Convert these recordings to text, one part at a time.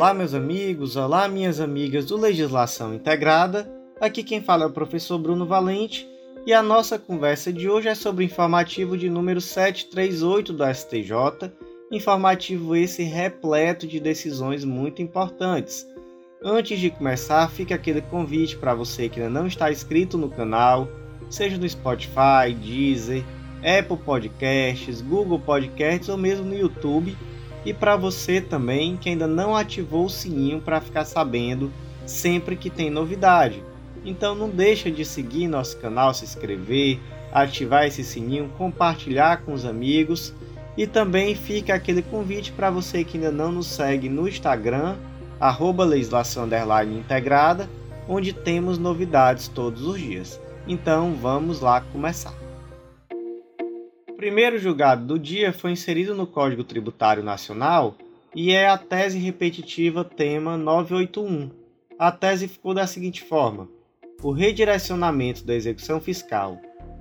Olá, meus amigos, olá, minhas amigas do Legislação Integrada. Aqui quem fala é o professor Bruno Valente e a nossa conversa de hoje é sobre o informativo de número 738 do STJ, informativo esse repleto de decisões muito importantes. Antes de começar, fica aquele convite para você que ainda não está inscrito no canal, seja no Spotify, Deezer, Apple Podcasts, Google Podcasts ou mesmo no YouTube e para você também que ainda não ativou o sininho para ficar sabendo sempre que tem novidade. Então não deixa de seguir nosso canal, se inscrever, ativar esse sininho, compartilhar com os amigos e também fica aquele convite para você que ainda não nos segue no Instagram, arroba legislação integrada, onde temos novidades todos os dias. Então vamos lá começar primeiro julgado do dia foi inserido no Código Tributário Nacional e é a tese repetitiva tema 981. A tese ficou da seguinte forma: o redirecionamento da execução fiscal,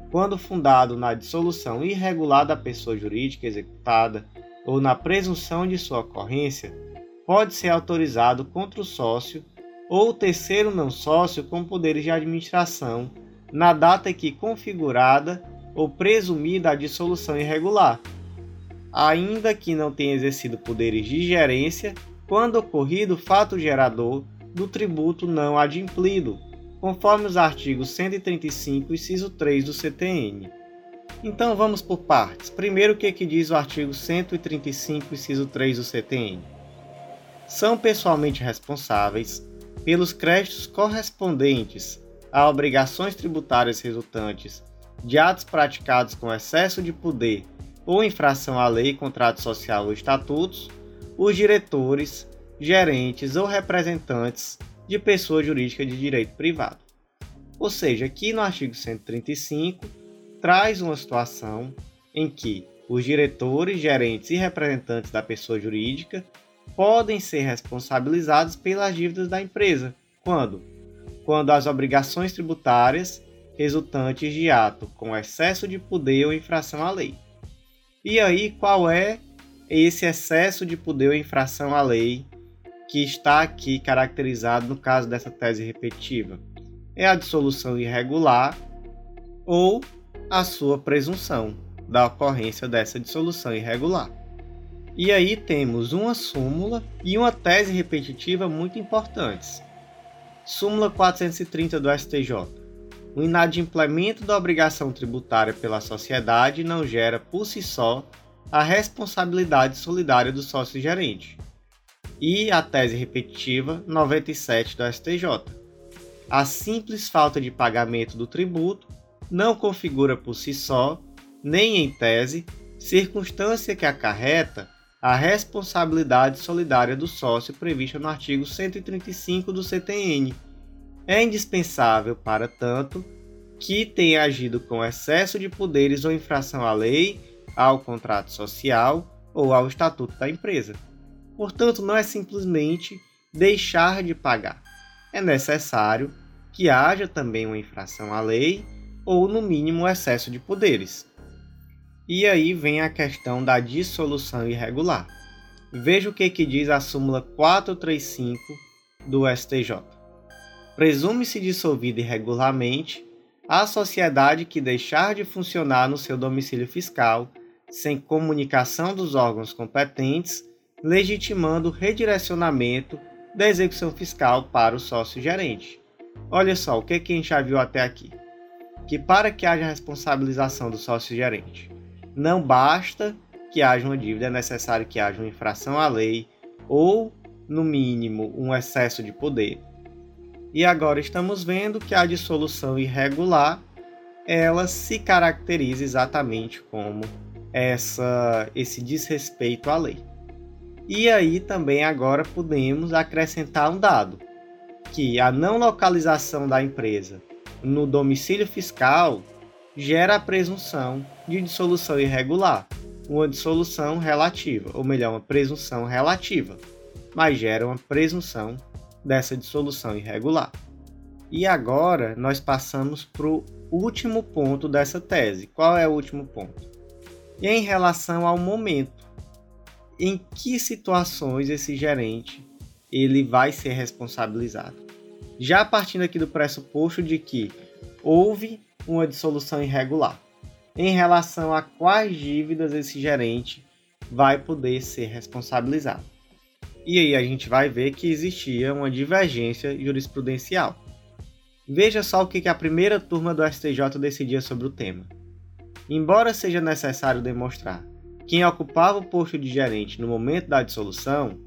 quando fundado na dissolução irregular da pessoa jurídica executada ou na presunção de sua ocorrência, pode ser autorizado contra o sócio ou o terceiro não sócio com poderes de administração na data em que configurada ou presumida a dissolução irregular, ainda que não tenha exercido poderes de gerência quando ocorrido fato gerador do tributo não adimplido, conforme os artigos 135 inciso 3 do CTN. Então vamos por partes. Primeiro, o que, é que diz o artigo 135, inciso 3 do CTN? São pessoalmente responsáveis pelos créditos correspondentes a obrigações tributárias resultantes de atos praticados com excesso de poder ou infração à lei, contrato social ou estatutos, os diretores, gerentes ou representantes de pessoa jurídica de direito privado. Ou seja, aqui no artigo 135 traz uma situação em que os diretores, gerentes e representantes da pessoa jurídica podem ser responsabilizados pelas dívidas da empresa. Quando? Quando as obrigações tributárias resultantes de ato com excesso de poder ou infração à lei. E aí, qual é esse excesso de poder ou infração à lei que está aqui caracterizado no caso dessa tese repetitiva? É a dissolução irregular ou a sua presunção da ocorrência dessa dissolução irregular. E aí temos uma súmula e uma tese repetitiva muito importantes. Súmula 430 do STJ o inadimplemento da obrigação tributária pela sociedade não gera por si só a responsabilidade solidária do sócio gerente. E a tese repetitiva 97 do STJ. A simples falta de pagamento do tributo não configura por si só, nem em tese, circunstância que acarreta a responsabilidade solidária do sócio prevista no artigo 135 do CTN é indispensável, para tanto, que tenha agido com excesso de poderes ou infração à lei, ao contrato social ou ao estatuto da empresa. Portanto, não é simplesmente deixar de pagar. É necessário que haja também uma infração à lei ou, no mínimo, excesso de poderes. E aí vem a questão da dissolução irregular. Veja o que, que diz a súmula 435 do STJ presume-se dissolvida irregularmente a sociedade que deixar de funcionar no seu domicílio fiscal sem comunicação dos órgãos competentes, legitimando o redirecionamento da execução fiscal para o sócio gerente. Olha só o que, que a gente já viu até aqui. Que para que haja responsabilização do sócio gerente, não basta que haja uma dívida, é necessário que haja uma infração à lei ou, no mínimo, um excesso de poder e agora estamos vendo que a dissolução irregular ela se caracteriza exatamente como essa esse desrespeito à lei. E aí também agora podemos acrescentar um dado, que a não localização da empresa no domicílio fiscal gera a presunção de dissolução irregular, uma dissolução relativa, ou melhor, uma presunção relativa, mas gera uma presunção dessa dissolução irregular. E agora nós passamos para o último ponto dessa tese. Qual é o último ponto? E em relação ao momento. Em que situações esse gerente ele vai ser responsabilizado. Já partindo aqui do pressuposto de que houve uma dissolução irregular, em relação a quais dívidas esse gerente vai poder ser responsabilizado. E aí a gente vai ver que existia uma divergência jurisprudencial. Veja só o que a primeira turma do STJ decidia sobre o tema. Embora seja necessário demonstrar quem ocupava o posto de gerente no momento da dissolução,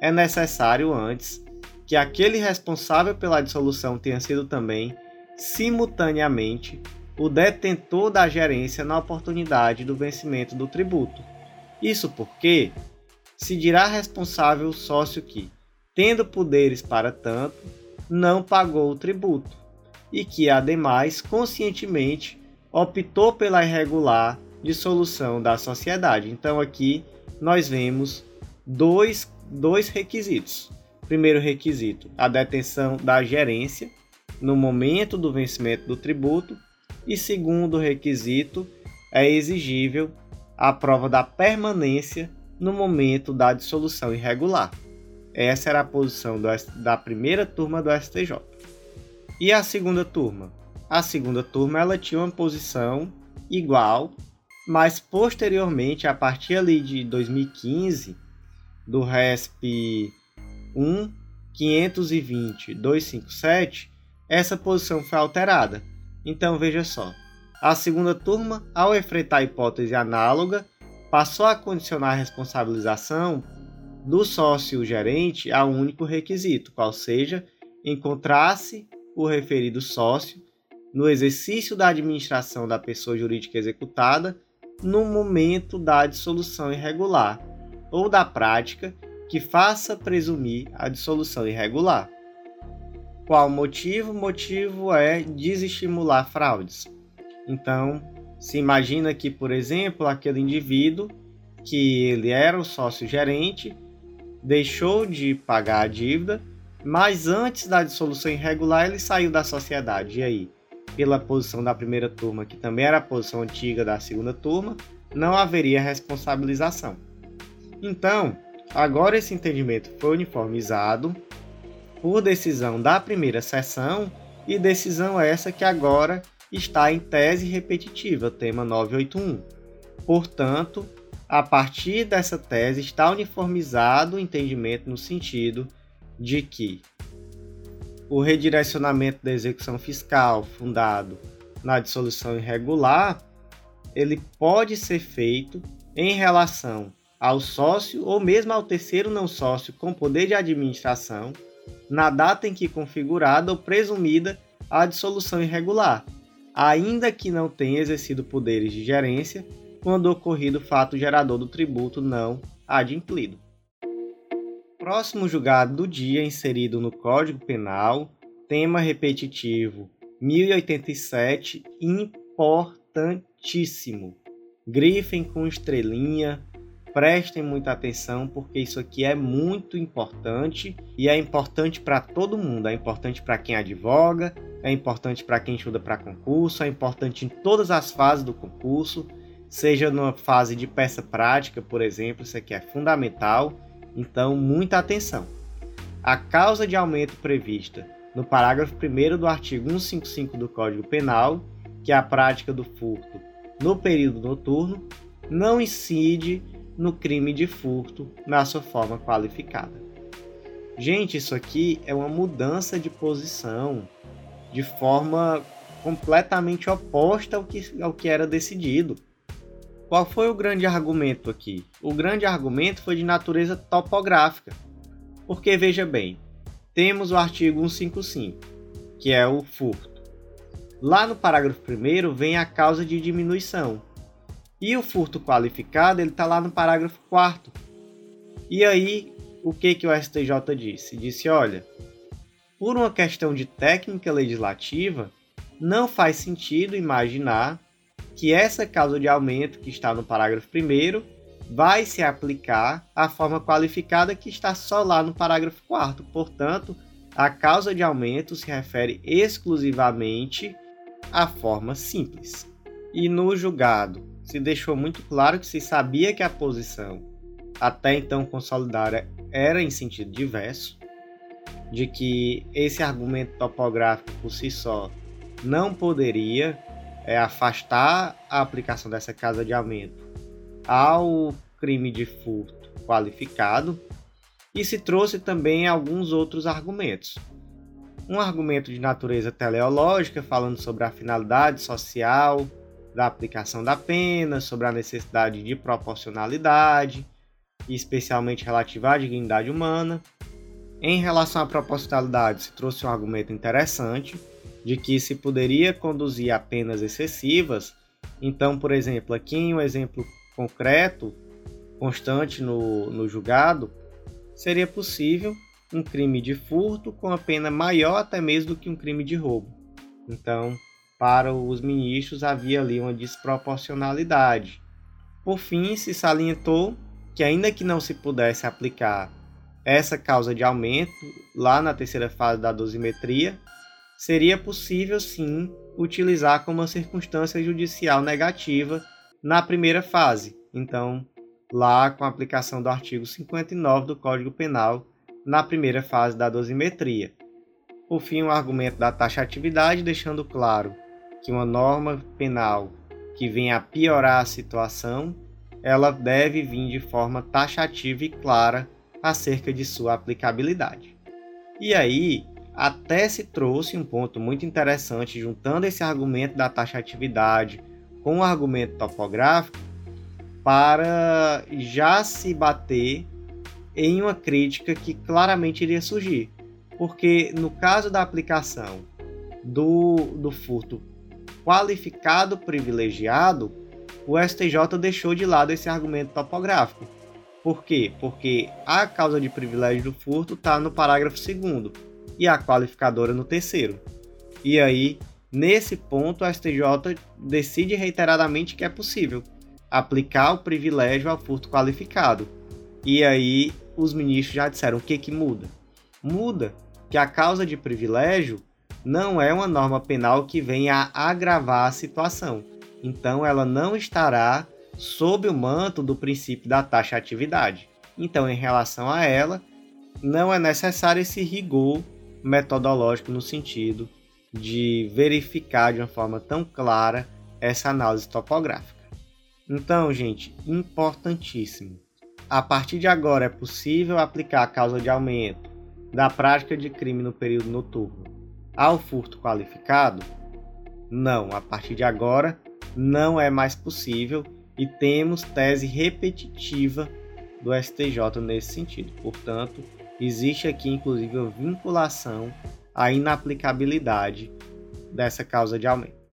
é necessário antes que aquele responsável pela dissolução tenha sido também, simultaneamente, o detentor da gerência na oportunidade do vencimento do tributo. Isso porque se dirá responsável o sócio que, tendo poderes para tanto, não pagou o tributo e que, ademais, conscientemente optou pela irregular dissolução da sociedade. Então, aqui nós vemos dois, dois requisitos. Primeiro requisito, a detenção da gerência no momento do vencimento do tributo, e segundo requisito, é exigível a prova da permanência no momento da dissolução irregular. Essa era a posição do, da primeira turma do STJ. E a segunda turma? A segunda turma ela tinha uma posição igual, mas posteriormente, a partir ali de 2015, do RESP 1 520 257, essa posição foi alterada. Então veja só, a segunda turma, ao enfrentar a hipótese análoga, passou a condicionar a responsabilização do sócio gerente a um único requisito, qual seja encontrasse o referido sócio no exercício da administração da pessoa jurídica executada no momento da dissolução irregular ou da prática que faça presumir a dissolução irregular. Qual o motivo? O motivo é desestimular fraudes. Então, se imagina que, por exemplo, aquele indivíduo que ele era o sócio gerente deixou de pagar a dívida, mas antes da dissolução irregular ele saiu da sociedade. E aí, pela posição da primeira turma, que também era a posição antiga da segunda turma, não haveria responsabilização. Então, agora esse entendimento foi uniformizado por decisão da primeira sessão e decisão essa que agora está em tese repetitiva, tema 981. Portanto, a partir dessa tese está uniformizado o entendimento no sentido de que o redirecionamento da execução fiscal fundado na dissolução irregular, ele pode ser feito em relação ao sócio ou mesmo ao terceiro não sócio com poder de administração na data em que configurada ou presumida a dissolução irregular, ainda que não tenha exercido poderes de gerência quando ocorrido o fato gerador do tributo não adimplido. Próximo julgado do dia inserido no Código Penal, tema repetitivo 1087, importantíssimo. Grifem com estrelinha, prestem muita atenção porque isso aqui é muito importante e é importante para todo mundo. É importante para quem advoga, é importante para quem estuda para concurso, é importante em todas as fases do concurso, seja numa fase de peça prática, por exemplo, isso aqui é fundamental. Então, muita atenção. A causa de aumento prevista no parágrafo 1 do artigo 155 do Código Penal, que é a prática do furto no período noturno, não incide no crime de furto na sua forma qualificada. Gente, isso aqui é uma mudança de posição de forma completamente oposta ao que, ao que era decidido. Qual foi o grande argumento aqui? O grande argumento foi de natureza topográfica. Porque veja bem, temos o artigo 155, que é o furto. Lá no parágrafo 1 vem a causa de diminuição, e o furto qualificado, ele está lá no parágrafo 4 E aí, o que, que o STJ disse? Disse, olha, por uma questão de técnica legislativa, não faz sentido imaginar que essa causa de aumento que está no parágrafo 1 vai se aplicar à forma qualificada que está só lá no parágrafo 4 Portanto, a causa de aumento se refere exclusivamente à forma simples. E no julgado se deixou muito claro que se sabia que a posição até então consolidada era em sentido diverso, de que esse argumento topográfico por si só não poderia é, afastar a aplicação dessa casa de aumento ao crime de furto qualificado e se trouxe também alguns outros argumentos. Um argumento de natureza teleológica, falando sobre a finalidade social da aplicação da pena, sobre a necessidade de proporcionalidade, especialmente relativa à dignidade humana. Em relação à proporcionalidade, se trouxe um argumento interessante de que se poderia conduzir a penas excessivas. Então, por exemplo, aqui em um exemplo concreto, constante no, no julgado, seria possível um crime de furto com a pena maior até mesmo do que um crime de roubo. Então, para os ministros havia ali uma desproporcionalidade. Por fim, se salientou que, ainda que não se pudesse aplicar essa causa de aumento lá na terceira fase da dosimetria, seria possível sim utilizar como uma circunstância judicial negativa na primeira fase. Então, lá com a aplicação do artigo 59 do Código Penal na primeira fase da dosimetria. Por fim, o argumento da taxatividade, deixando claro que uma norma penal que venha a piorar a situação, ela deve vir de forma taxativa e clara acerca de sua aplicabilidade. E aí, até se trouxe um ponto muito interessante, juntando esse argumento da taxatividade com o argumento topográfico, para já se bater em uma crítica que claramente iria surgir. Porque no caso da aplicação do, do furto qualificado privilegiado, o STJ deixou de lado esse argumento topográfico. Por quê? Porque a causa de privilégio do furto está no parágrafo 2 e a qualificadora no terceiro. E aí, nesse ponto, o STJ decide reiteradamente que é possível aplicar o privilégio ao furto qualificado. E aí os ministros já disseram o que que muda? Muda que a causa de privilégio não é uma norma penal que venha a agravar a situação. Então ela não estará sob o manto do princípio da taxatividade. Então, em relação a ela, não é necessário esse rigor metodológico no sentido de verificar de uma forma tão clara essa análise topográfica. Então, gente, importantíssimo. A partir de agora é possível aplicar a causa de aumento da prática de crime no período noturno ao furto qualificado? Não, a partir de agora não é mais possível e temos tese repetitiva do STJ nesse sentido. Portanto, existe aqui inclusive a vinculação à inaplicabilidade dessa causa de aumento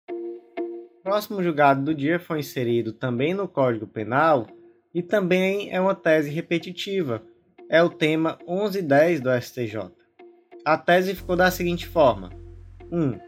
próximo julgado do dia foi inserido também no Código Penal e também é uma tese repetitiva. É o tema 1110 do STJ. A tese ficou da seguinte forma: 1.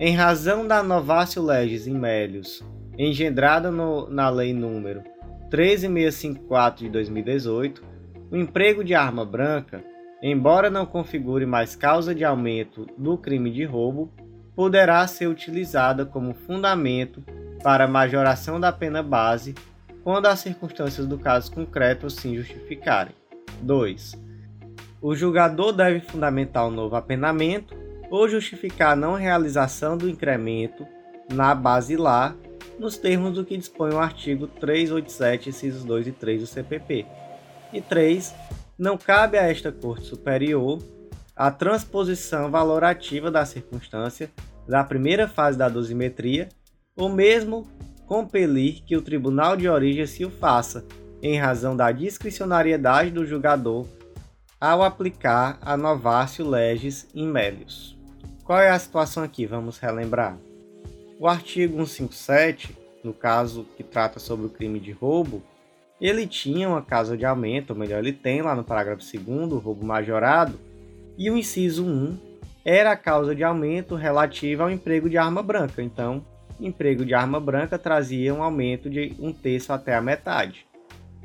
Em razão da novatio legis in melius, engendrada no, na Lei número 13654 de 2018, o emprego de arma branca, embora não configure mais causa de aumento do crime de roubo, poderá ser utilizada como fundamento para majoração da pena base quando as circunstâncias do caso concreto assim justificarem. 2. O julgador deve fundamentar o um novo apenamento ou justificar a não realização do incremento na base lá, nos termos do que dispõe o artigo 387, incisos 2 e 3 do CPP. E 3. Não cabe a esta Corte Superior a transposição valorativa da circunstância da primeira fase da dosimetria, ou mesmo compelir que o tribunal de origem se o faça, em razão da discricionariedade do julgador ao aplicar a novatio legis in melius. Qual é a situação aqui? Vamos relembrar. O artigo 157, no caso que trata sobre o crime de roubo, ele tinha uma causa de aumento, ou melhor, ele tem lá no parágrafo 2 o roubo majorado, e o inciso 1 era a causa de aumento relativa ao emprego de arma branca. Então, emprego de arma branca trazia um aumento de um terço até a metade.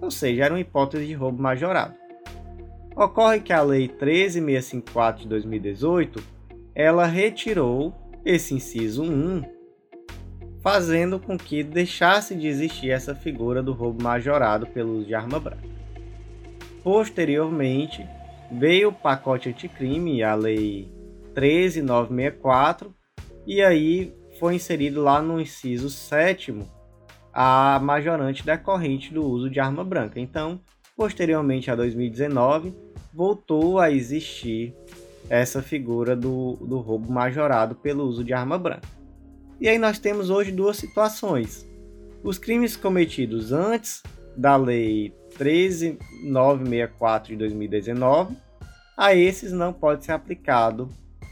Ou seja, era uma hipótese de roubo majorado. Ocorre que a Lei 13654 de 2018, ela retirou esse inciso 1, fazendo com que deixasse de existir essa figura do roubo majorado pelo uso de arma branca. Posteriormente, veio o pacote anticrime, a lei 13964, e aí foi inserido lá no inciso 7 a majorante decorrente do uso de arma branca. Então, posteriormente a 2019, voltou a existir essa figura do, do roubo majorado pelo uso de arma branca. E aí nós temos hoje duas situações. Os crimes cometidos antes da Lei 13964 de 2019, a esses não pode ser aplicado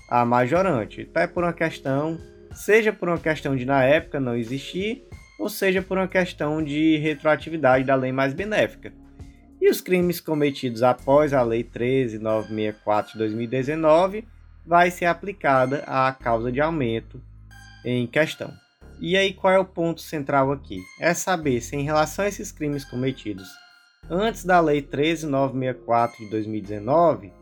a majorante, até por uma questão, seja por uma questão de na época não existir, ou seja por uma questão de retroatividade da lei mais benéfica. E os crimes cometidos após a Lei 13964 de 2019 vai ser aplicada a causa de aumento em questão. E aí qual é o ponto central aqui? É saber se em relação a esses crimes cometidos antes da Lei 13964 de 2019,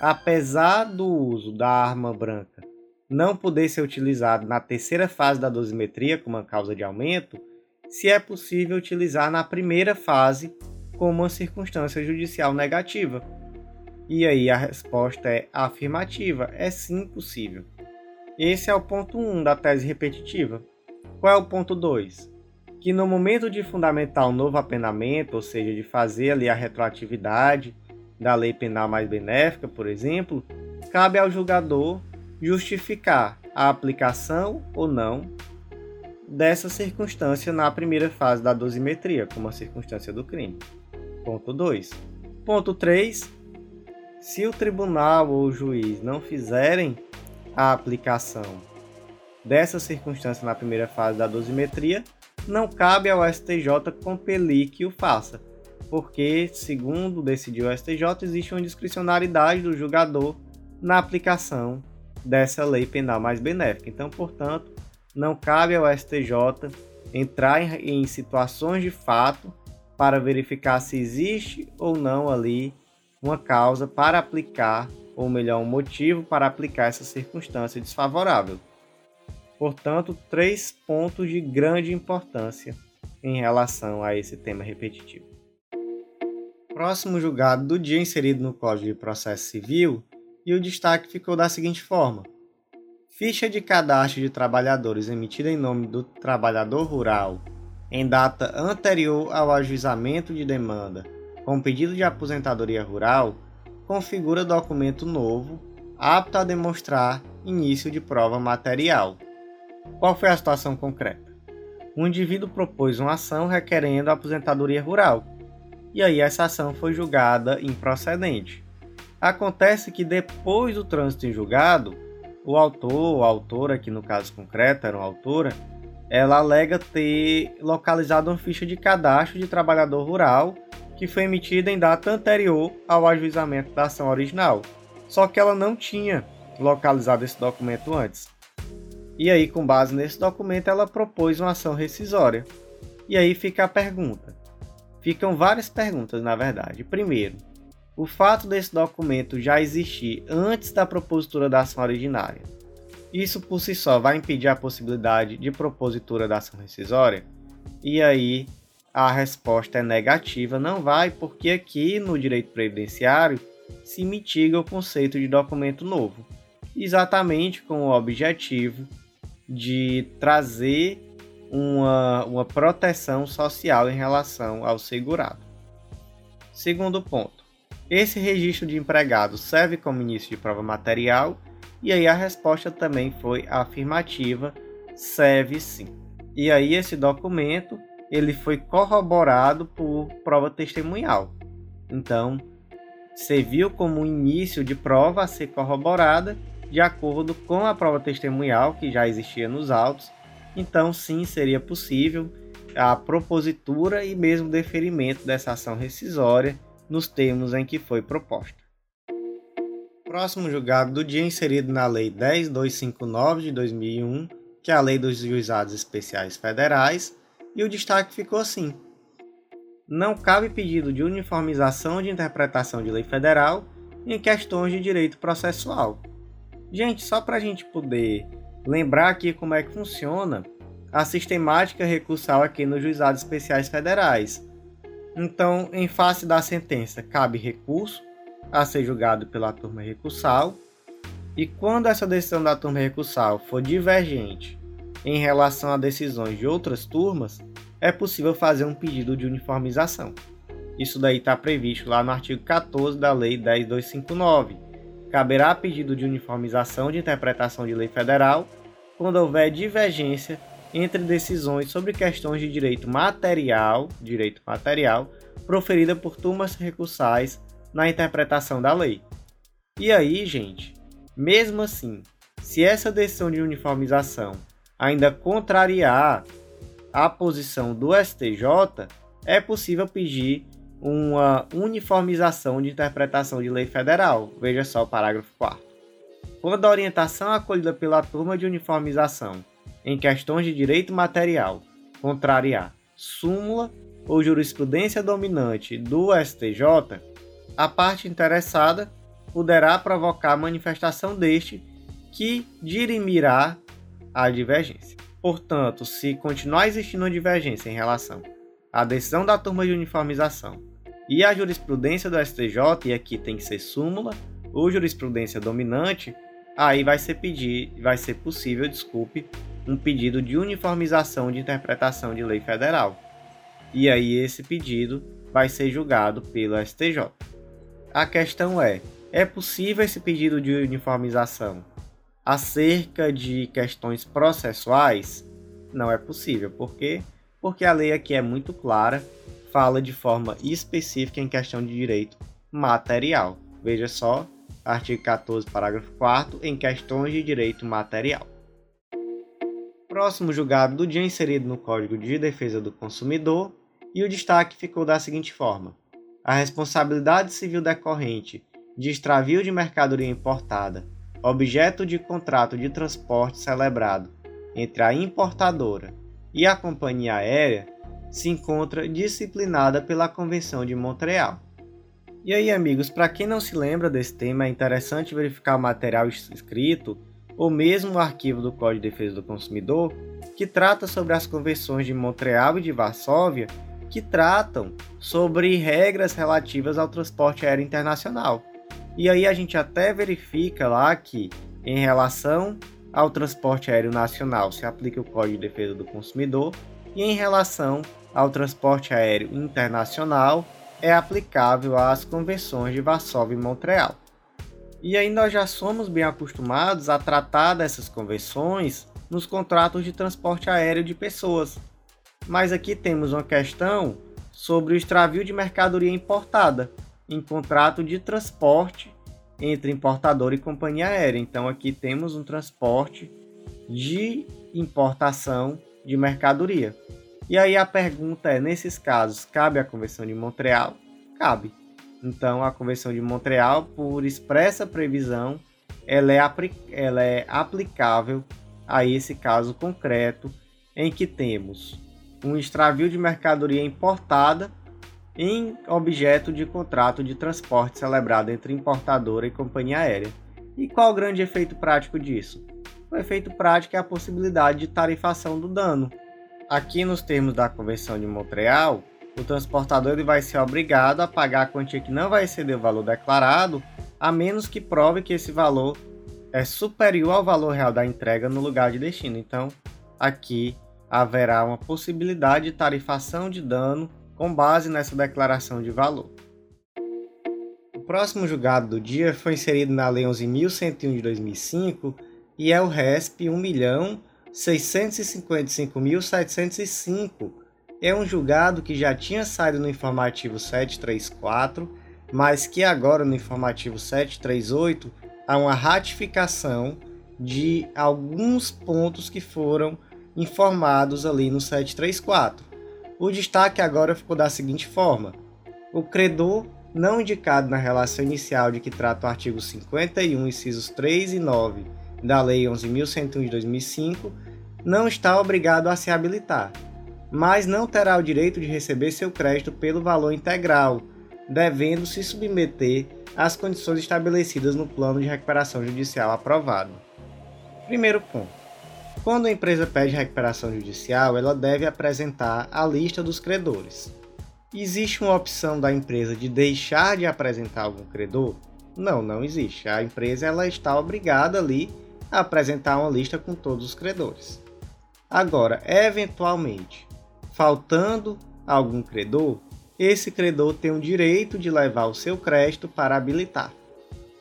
apesar do uso da arma branca não poder ser utilizado na terceira fase da dosimetria como uma causa de aumento, se é possível utilizar na primeira fase como uma circunstância judicial negativa. E aí a resposta é afirmativa, é sim possível. Esse é o ponto 1 um da tese repetitiva. Qual é o ponto 2? Que no momento de fundamentar um novo apenamento, ou seja, de fazer ali a retroatividade da lei penal mais benéfica, por exemplo, cabe ao julgador justificar a aplicação ou não dessa circunstância na primeira fase da dosimetria, como a circunstância do crime. Ponto 2. Ponto 3. Se o tribunal ou o juiz não fizerem a aplicação dessa circunstância na primeira fase da dosimetria, não cabe ao STJ compelir que o faça, porque, segundo decidiu o STJ, existe uma discricionariedade do julgador na aplicação dessa lei penal mais benéfica. Então, portanto, não cabe ao STJ entrar em, em situações de fato para verificar se existe ou não ali uma causa para aplicar ou melhor, um motivo para aplicar essa circunstância desfavorável. Portanto, três pontos de grande importância em relação a esse tema repetitivo. Próximo julgado do dia inserido no Código de Processo Civil e o destaque ficou da seguinte forma: Ficha de cadastro de trabalhadores emitida em nome do trabalhador rural em data anterior ao ajuizamento de demanda com pedido de aposentadoria rural configura documento novo apto a demonstrar início de prova material. Qual foi a situação concreta? Um indivíduo propôs uma ação requerendo a aposentadoria rural, e aí essa ação foi julgada improcedente. Acontece que depois do trânsito em julgado, o autor, ou autora, que no caso concreto era uma autora, ela alega ter localizado uma ficha de cadastro de trabalhador rural que foi emitida em data anterior ao ajuizamento da ação original, só que ela não tinha localizado esse documento antes. E aí, com base nesse documento, ela propôs uma ação rescisória. E aí fica a pergunta. Ficam várias perguntas, na verdade. Primeiro, o fato desse documento já existir antes da propositura da ação originária, isso por si só vai impedir a possibilidade de propositura da ação rescisória? E aí a resposta é negativa, não vai, porque aqui no direito previdenciário se mitiga o conceito de documento novo, exatamente com o objetivo de trazer uma, uma proteção social em relação ao segurado. Segundo ponto, esse registro de empregado serve como início de prova material? E aí a resposta também foi afirmativa, serve sim. E aí esse documento ele foi corroborado por prova testemunhal. Então, serviu como início de prova a ser corroborada de acordo com a prova testemunhal que já existia nos autos. Então, sim, seria possível a propositura e mesmo deferimento dessa ação rescisória nos termos em que foi proposta. Próximo julgado do dia inserido na Lei 10259 de 2001, que é a Lei dos Juizados Especiais Federais, e o destaque ficou assim: não cabe pedido de uniformização de interpretação de lei federal em questões de direito processual. Gente, só para a gente poder lembrar aqui como é que funciona a sistemática recursal aqui nos juizados especiais federais. Então, em face da sentença, cabe recurso a ser julgado pela turma recursal, e quando essa decisão da turma recursal for divergente em relação a decisões de outras turmas, é possível fazer um pedido de uniformização. Isso daí está previsto lá no artigo 14 da Lei 10259. Caberá pedido de uniformização de interpretação de lei federal quando houver divergência entre decisões sobre questões de direito material, direito material, proferida por turmas recursais na interpretação da lei. E aí, gente, mesmo assim, se essa decisão de uniformização ainda contrariar a posição do STJ, é possível pedir uma uniformização de interpretação de lei federal. Veja só o parágrafo 4. Quando a orientação acolhida pela turma de uniformização em questões de direito material contrariar súmula ou jurisprudência dominante do STJ, a parte interessada poderá provocar manifestação deste que dirimirá a divergência. Portanto, se continuar existindo uma divergência em relação à decisão da turma de uniformização e a jurisprudência do STJ, e aqui tem que ser súmula ou jurisprudência dominante, aí vai ser pedir, vai ser possível, desculpe, um pedido de uniformização de interpretação de lei federal. E aí esse pedido vai ser julgado pelo STJ. A questão é: é possível esse pedido de uniformização acerca de questões processuais? Não é possível. Por quê? Porque a lei aqui é muito clara, fala de forma específica em questão de direito material. Veja só, artigo 14, parágrafo 4 em questões de direito material. Próximo julgado do dia inserido no Código de Defesa do Consumidor, e o destaque ficou da seguinte forma: a responsabilidade civil decorrente de extravio de mercadoria importada, objeto de contrato de transporte celebrado entre a importadora e a companhia aérea, se encontra disciplinada pela Convenção de Montreal. E aí, amigos, para quem não se lembra desse tema, é interessante verificar o material escrito ou mesmo o arquivo do Código de Defesa do Consumidor, que trata sobre as convenções de Montreal e de Varsóvia, que tratam sobre regras relativas ao transporte aéreo internacional. E aí a gente até verifica lá que, em relação ao transporte aéreo nacional, se aplica o Código de Defesa do Consumidor, e em relação ao transporte aéreo internacional, é aplicável às convenções de Varsóvia e Montreal. E aí nós já somos bem acostumados a tratar dessas convenções nos contratos de transporte aéreo de pessoas. Mas aqui temos uma questão sobre o extravio de mercadoria importada, em contrato de transporte entre importador e companhia aérea. Então aqui temos um transporte de importação de mercadoria. E aí a pergunta é, nesses casos, cabe a Convenção de Montreal? Cabe. Então a Convenção de Montreal, por expressa previsão, ela é, ela é aplicável a esse caso concreto em que temos um extravio de mercadoria importada em objeto de contrato de transporte celebrado entre importadora e companhia aérea. E qual o grande efeito prático disso? O efeito prático é a possibilidade de tarifação do dano. Aqui nos termos da Convenção de Montreal, o transportador ele vai ser obrigado a pagar a quantia que não vai exceder o valor declarado, a menos que prove que esse valor é superior ao valor real da entrega no lugar de destino. Então, aqui haverá uma possibilidade de tarifação de dano com base nessa declaração de valor. O próximo julgado do dia foi inserido na Lei 11.101 de 2005 e é o RESP 1.655.705. É um julgado que já tinha saído no informativo 734, mas que agora no informativo 738 há uma ratificação de alguns pontos que foram informados ali no 734. O destaque agora ficou da seguinte forma: o credor não indicado na relação inicial de que trata o artigo 51, incisos 3 e 9 da Lei 11.101 de 2005, não está obrigado a se habilitar, mas não terá o direito de receber seu crédito pelo valor integral, devendo se submeter às condições estabelecidas no plano de recuperação judicial aprovado. Primeiro ponto. Quando a empresa pede recuperação judicial, ela deve apresentar a lista dos credores. Existe uma opção da empresa de deixar de apresentar algum credor? Não, não existe. A empresa ela está obrigada ali a apresentar uma lista com todos os credores. Agora, eventualmente, faltando algum credor, esse credor tem o direito de levar o seu crédito para habilitar.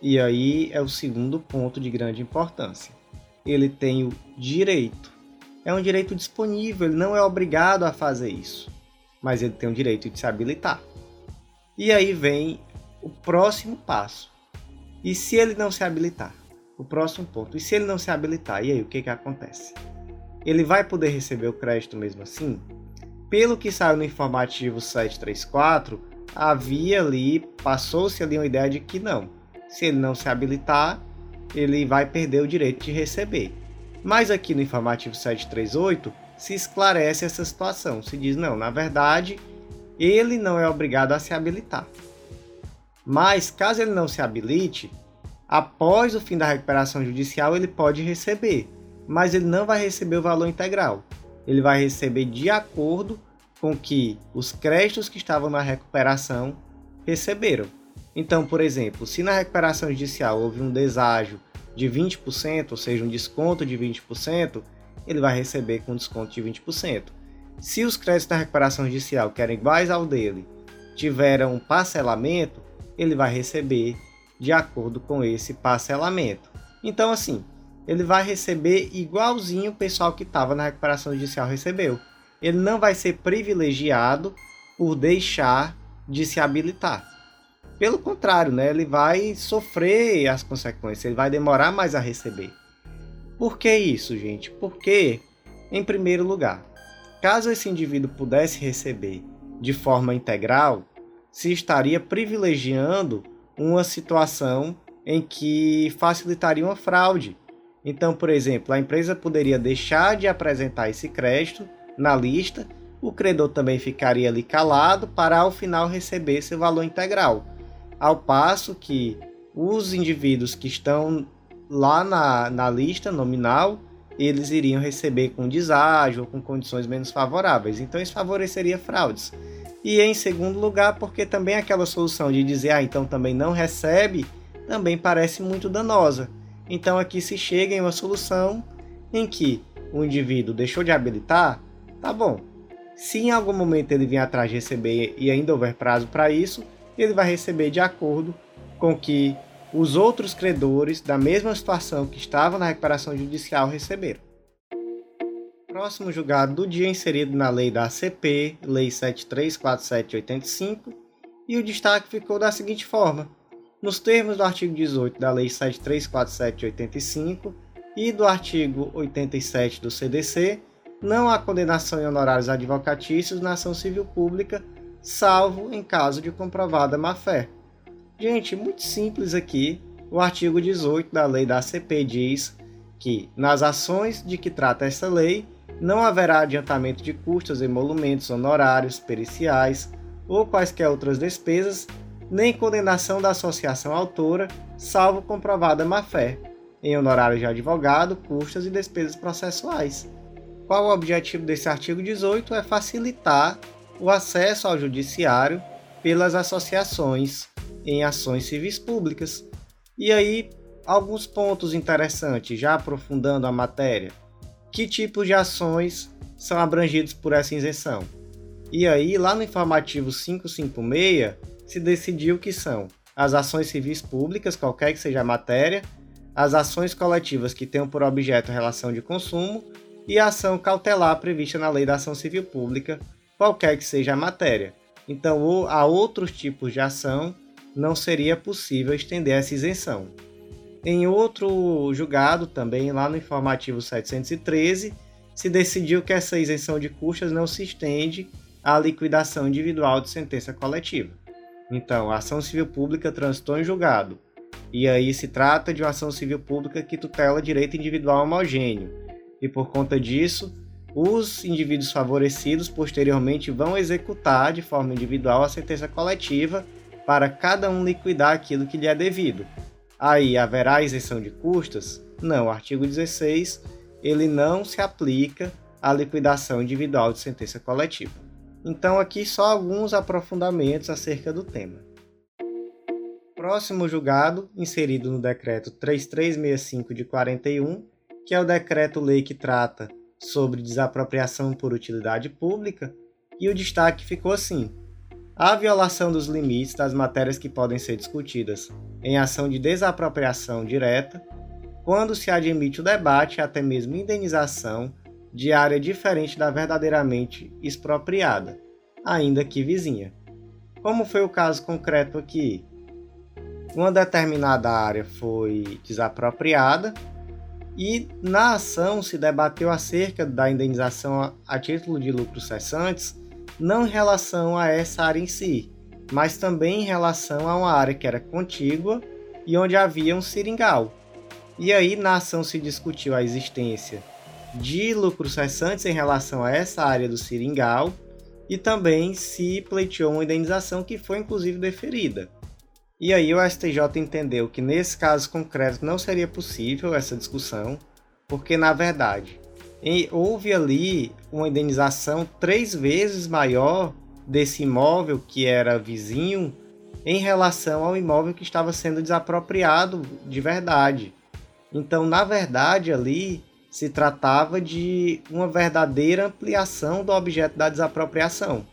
E aí é o segundo ponto de grande importância. Ele tem o direito. É um direito disponível, ele não é obrigado a fazer isso, mas ele tem o direito de se habilitar. E aí vem o próximo passo. E se ele não se habilitar? O próximo ponto. E se ele não se habilitar? E aí o que, que acontece? Ele vai poder receber o crédito mesmo assim? Pelo que saiu no informativo 734, havia ali, passou-se ali uma ideia de que não. Se ele não se habilitar, ele vai perder o direito de receber. Mas aqui no informativo 738 se esclarece essa situação. Se diz, não, na verdade, ele não é obrigado a se habilitar. Mas caso ele não se habilite, após o fim da recuperação judicial ele pode receber, mas ele não vai receber o valor integral. Ele vai receber de acordo com que os créditos que estavam na recuperação receberam. Então, por exemplo, se na recuperação judicial houve um deságio de 20%, ou seja, um desconto de 20%, ele vai receber com desconto de 20%. Se os créditos da recuperação judicial, que eram iguais ao dele, tiveram um parcelamento, ele vai receber de acordo com esse parcelamento. Então, assim, ele vai receber igualzinho o pessoal que estava na recuperação judicial recebeu. Ele não vai ser privilegiado por deixar de se habilitar. Pelo contrário, né, ele vai sofrer as consequências, ele vai demorar mais a receber. Por que isso, gente? Porque, em primeiro lugar, caso esse indivíduo pudesse receber de forma integral, se estaria privilegiando uma situação em que facilitaria uma fraude. Então, por exemplo, a empresa poderia deixar de apresentar esse crédito na lista, o credor também ficaria ali calado para ao final receber seu valor integral ao passo que os indivíduos que estão lá na, na lista nominal, eles iriam receber com deságio ou com condições menos favoráveis. Então isso favoreceria fraudes. E em segundo lugar, porque também aquela solução de dizer, ah, então também não recebe, também parece muito danosa. Então aqui se chega em uma solução em que o indivíduo deixou de habilitar, tá bom. Se em algum momento ele vier atrás de receber e ainda houver prazo para isso, ele vai receber de acordo com que os outros credores da mesma situação que estavam na recuperação judicial receberam. Próximo julgado do dia inserido na lei da ACP, Lei 734785, e o destaque ficou da seguinte forma: nos termos do artigo 18 da Lei 734785 e do artigo 87 do CDC, não há condenação em honorários advocatícios na ação civil pública salvo em caso de comprovada má-fé. Gente, muito simples aqui. O artigo 18 da lei da ACP diz que, nas ações de que trata esta lei, não haverá adiantamento de custos, emolumentos, honorários, periciais ou quaisquer outras despesas, nem condenação da associação autora, salvo comprovada má-fé, em honorários de advogado, custas e despesas processuais. Qual o objetivo desse artigo 18? É facilitar o acesso ao judiciário pelas associações em ações civis públicas. E aí, alguns pontos interessantes, já aprofundando a matéria. Que tipos de ações são abrangidos por essa isenção? E aí, lá no informativo 556, se decidiu que são as ações civis públicas, qualquer que seja a matéria, as ações coletivas que tenham por objeto relação de consumo e a ação cautelar prevista na Lei da Ação Civil Pública, qualquer que seja a matéria. Então, a outros tipos de ação não seria possível estender essa isenção. Em outro julgado, também lá no informativo 713, se decidiu que essa isenção de custas não se estende à liquidação individual de sentença coletiva. Então, a ação civil pública transitou em julgado, e aí se trata de uma ação civil pública que tutela direito individual homogêneo, e por conta disso, os indivíduos favorecidos posteriormente vão executar de forma individual a sentença coletiva para cada um liquidar aquilo que lhe é devido. Aí haverá isenção de custas? Não, o artigo 16 ele não se aplica à liquidação individual de sentença coletiva. Então, aqui só alguns aprofundamentos acerca do tema. Próximo julgado, inserido no decreto 3365 de 41, que é o decreto-lei que trata sobre desapropriação por utilidade pública, e o destaque ficou assim: a violação dos limites das matérias que podem ser discutidas em ação de desapropriação direta, quando se admite o debate e até mesmo indenização de área diferente da verdadeiramente expropriada, ainda que vizinha. Como foi o caso concreto aqui? Uma determinada área foi desapropriada e na ação se debateu acerca da indenização a título de lucros cessantes, não em relação a essa área em si, mas também em relação a uma área que era contígua e onde havia um seringal. E aí na ação se discutiu a existência de lucros cessantes em relação a essa área do seringal e também se pleiteou uma indenização que foi inclusive deferida. E aí o STJ entendeu que nesse caso concreto não seria possível essa discussão, porque na verdade houve ali uma indenização três vezes maior desse imóvel que era vizinho em relação ao imóvel que estava sendo desapropriado de verdade. Então, na verdade, ali se tratava de uma verdadeira ampliação do objeto da desapropriação.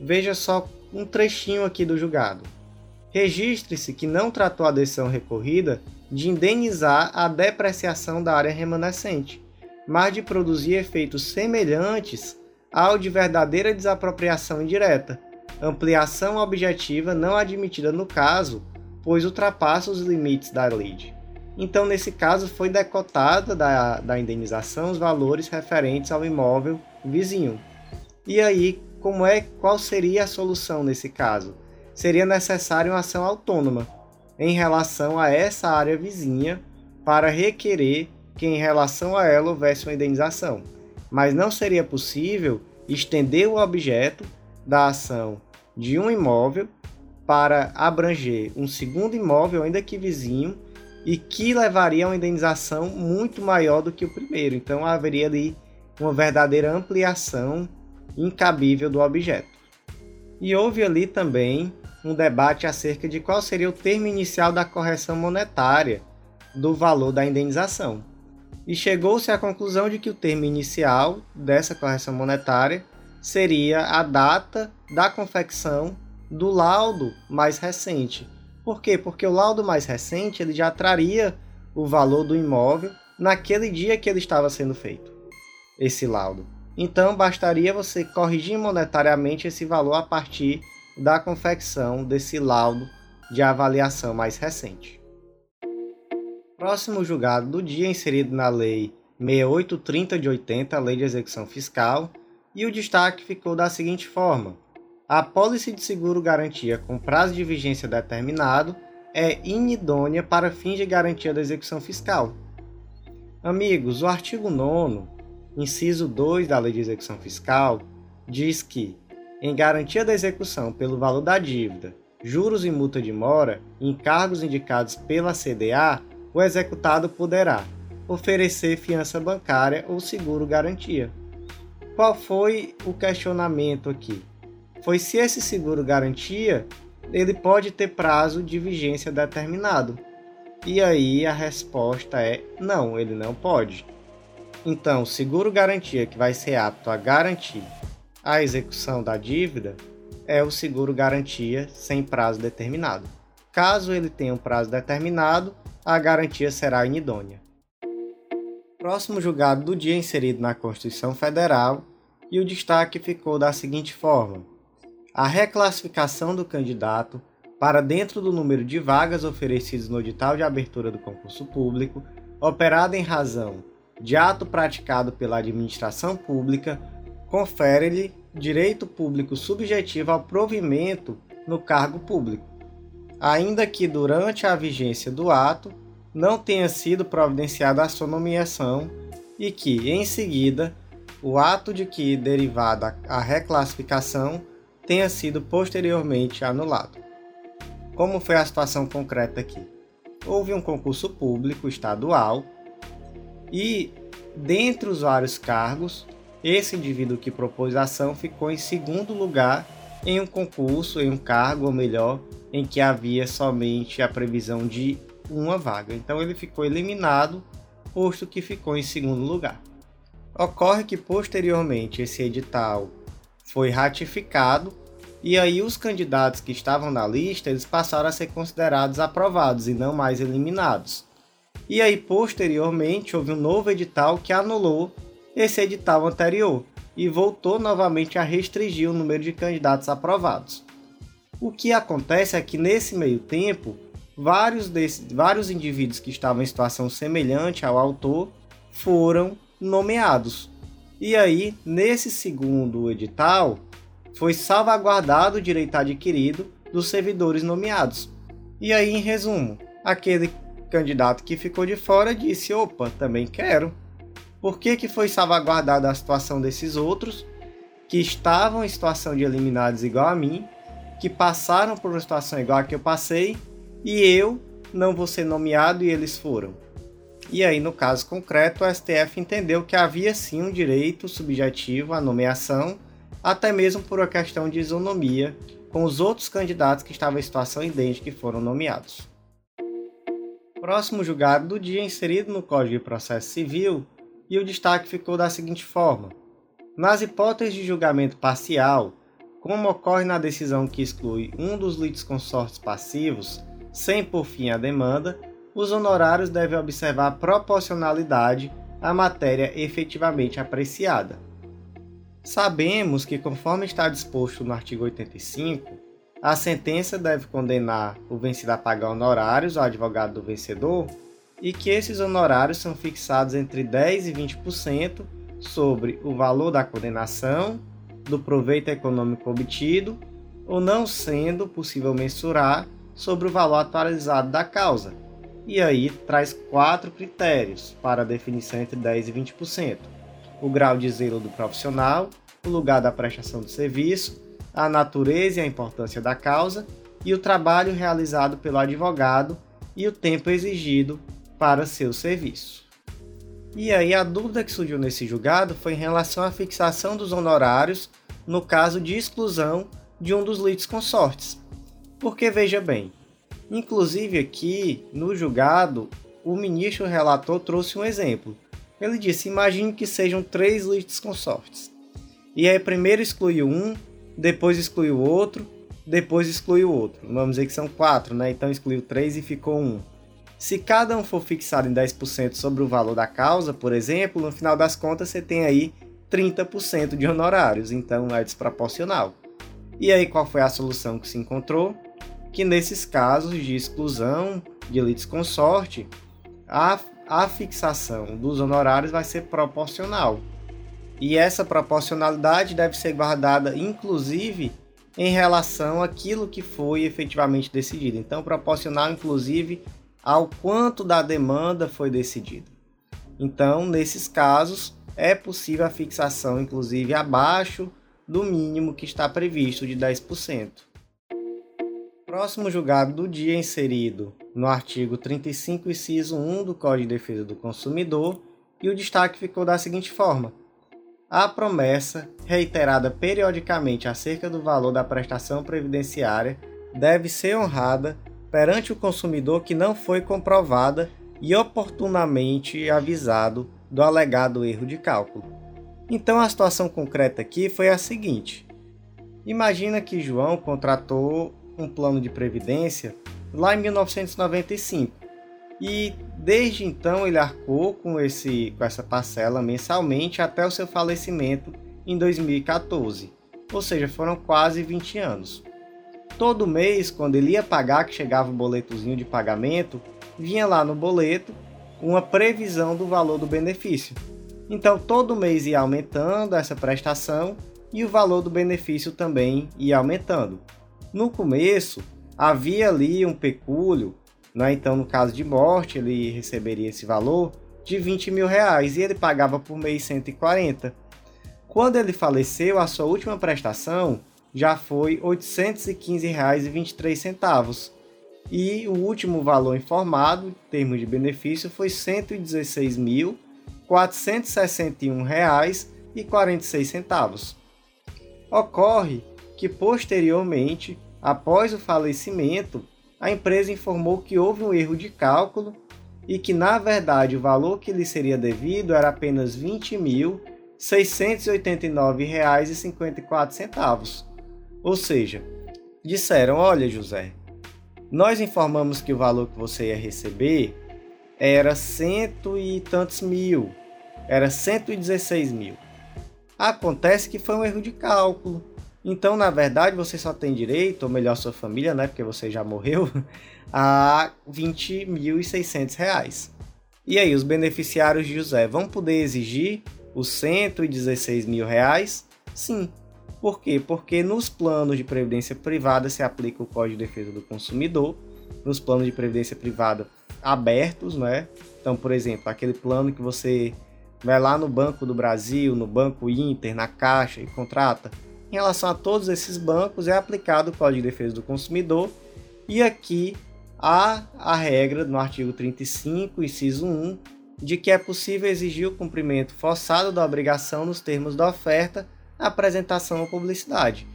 Veja só um trechinho aqui do julgado. Registre-se que não tratou a decisão recorrida de indenizar a depreciação da área remanescente, mas de produzir efeitos semelhantes ao de verdadeira desapropriação indireta, ampliação objetiva não admitida no caso, pois ultrapassa os limites da lei. Então, nesse caso, foi decotada da, da indenização os valores referentes ao imóvel vizinho. E aí, como é, qual seria a solução nesse caso? Seria necessária uma ação autônoma em relação a essa área vizinha para requerer que em relação a ela houvesse uma indenização, mas não seria possível estender o objeto da ação de um imóvel para abranger um segundo imóvel, ainda que vizinho, e que levaria a uma indenização muito maior do que o primeiro. Então haveria ali uma verdadeira ampliação incabível do objeto. E houve ali também um debate acerca de qual seria o termo inicial da correção monetária do valor da indenização. E chegou-se à conclusão de que o termo inicial dessa correção monetária seria a data da confecção do laudo mais recente. Por quê? Porque o laudo mais recente ele já traria o valor do imóvel naquele dia que ele estava sendo feito, esse laudo. Então bastaria você corrigir monetariamente esse valor a partir da confecção desse laudo de avaliação mais recente. Próximo julgado do dia inserido na Lei 6830 de 80, a Lei de Execução Fiscal, e o destaque ficou da seguinte forma: a pólice de seguro garantia com prazo de vigência determinado é inidônea para fins de garantia da execução fiscal. Amigos, o artigo 9, inciso 2 da Lei de Execução Fiscal, diz que em garantia da execução pelo valor da dívida, juros e multa de mora, encargos indicados pela CDA, o executado poderá oferecer fiança bancária ou seguro garantia. Qual foi o questionamento aqui? Foi se esse seguro garantia ele pode ter prazo de vigência determinado. E aí a resposta é não, ele não pode. Então, seguro garantia que vai ser apto a garantir a execução da dívida é o seguro garantia sem prazo determinado. Caso ele tenha um prazo determinado, a garantia será inidônea. Próximo julgado do dia inserido na Constituição Federal e o destaque ficou da seguinte forma: a reclassificação do candidato para dentro do número de vagas oferecidas no edital de abertura do concurso público, operada em razão de ato praticado pela administração pública confere-lhe direito público subjetivo ao provimento no cargo público, ainda que durante a vigência do ato não tenha sido providenciada a sua nomeação e que, em seguida, o ato de que derivada a reclassificação tenha sido posteriormente anulado. Como foi a situação concreta aqui? Houve um concurso público estadual e, dentre os vários cargos, esse indivíduo que propôs a ação ficou em segundo lugar em um concurso, em um cargo, ou melhor, em que havia somente a previsão de uma vaga. Então ele ficou eliminado, posto que ficou em segundo lugar. Ocorre que posteriormente esse edital foi ratificado e aí os candidatos que estavam na lista, eles passaram a ser considerados aprovados e não mais eliminados. E aí posteriormente houve um novo edital que anulou esse edital anterior e voltou novamente a restringir o número de candidatos aprovados. O que acontece é que nesse meio tempo, vários, vários indivíduos que estavam em situação semelhante ao autor foram nomeados. E aí, nesse segundo edital, foi salvaguardado o direito adquirido dos servidores nomeados. E aí, em resumo, aquele candidato que ficou de fora disse: opa, também quero. Por que, que foi salvaguardada a situação desses outros que estavam em situação de eliminados igual a mim, que passaram por uma situação igual a que eu passei, e eu não vou ser nomeado e eles foram? E aí, no caso concreto, o STF entendeu que havia sim um direito subjetivo à nomeação, até mesmo por uma questão de isonomia com os outros candidatos que estavam em situação idêntica e foram nomeados. Próximo julgado do dia inserido no Código de Processo Civil e o destaque ficou da seguinte forma: nas hipóteses de julgamento parcial, como ocorre na decisão que exclui um dos litisconsortes passivos, sem por fim a demanda, os honorários devem observar proporcionalidade à matéria efetivamente apreciada. Sabemos que, conforme está disposto no artigo 85, a sentença deve condenar o vencido a pagar honorários ao advogado do vencedor e que esses honorários são fixados entre 10% e 20% sobre o valor da condenação, do proveito econômico obtido, ou não sendo possível mensurar sobre o valor atualizado da causa. E aí traz quatro critérios para a definição entre 10% e 20%. O grau de zelo do profissional, o lugar da prestação do serviço, a natureza e a importância da causa e o trabalho realizado pelo advogado e o tempo exigido para seu serviço. E aí a dúvida que surgiu nesse julgado foi em relação à fixação dos honorários no caso de exclusão de um dos litisconsortes. Porque veja bem, inclusive aqui no julgado, o ministro relator trouxe um exemplo. Ele disse: imagine que sejam três litisconsortes. E aí primeiro excluiu um, depois excluiu outro, depois excluiu outro. Vamos dizer que são quatro, né? Então excluiu três e ficou um. Se cada um for fixado em 10% sobre o valor da causa, por exemplo, no final das contas você tem aí 30% de honorários, então é desproporcional. E aí qual foi a solução que se encontrou? Que nesses casos de exclusão de elites consorte, a, a fixação dos honorários vai ser proporcional. E essa proporcionalidade deve ser guardada inclusive em relação àquilo que foi efetivamente decidido. Então, proporcional inclusive ao quanto da demanda foi decidido. Então, nesses casos, é possível a fixação, inclusive, abaixo do mínimo que está previsto de 10%. Próximo julgado do dia inserido no artigo 35, inciso 1 do Código de Defesa do Consumidor, e o destaque ficou da seguinte forma: a promessa, reiterada periodicamente acerca do valor da prestação previdenciária, deve ser honrada perante o consumidor que não foi comprovada e oportunamente avisado do alegado erro de cálculo. Então a situação concreta aqui foi a seguinte: imagina que João contratou um plano de previdência lá em 1995 e desde então ele arcou com, esse, com essa parcela mensalmente até o seu falecimento em 2014, ou seja, foram quase 20 anos. Todo mês, quando ele ia pagar, que chegava o boletozinho de pagamento, vinha lá no boleto uma previsão do valor do benefício. Então, todo mês ia aumentando essa prestação e o valor do benefício também ia aumentando. No começo, havia ali um pecúlio, né? então, no caso de morte, ele receberia esse valor de 20 mil reais e ele pagava por mês 140. Quando ele faleceu, a sua última prestação já foi R$ 815,23 e o último valor informado, em termos de benefício, foi R$ 116.461,00 R$ Ocorre que posteriormente, após o falecimento, a empresa informou que houve um erro de cálculo e que na verdade o valor que lhe seria devido era apenas R$ 20.689,54. Ou seja, disseram: "Olha, José, nós informamos que o valor que você ia receber era cento e tantos mil, era 116 mil. Acontece que foi um erro de cálculo. Então, na verdade, você só tem direito, ou melhor, sua família, né, porque você já morreu, a R$ 20.600. E aí, os beneficiários de José vão poder exigir os 116 mil reais? Sim. Por quê? Porque nos planos de previdência privada se aplica o Código de Defesa do Consumidor, nos planos de previdência privada abertos, né? Então, por exemplo, aquele plano que você vai lá no Banco do Brasil, no Banco Inter, na Caixa e contrata. Em relação a todos esses bancos, é aplicado o Código de Defesa do Consumidor e aqui há a regra no artigo 35, inciso 1, de que é possível exigir o cumprimento forçado da obrigação nos termos da oferta, apresentação ou publicidade.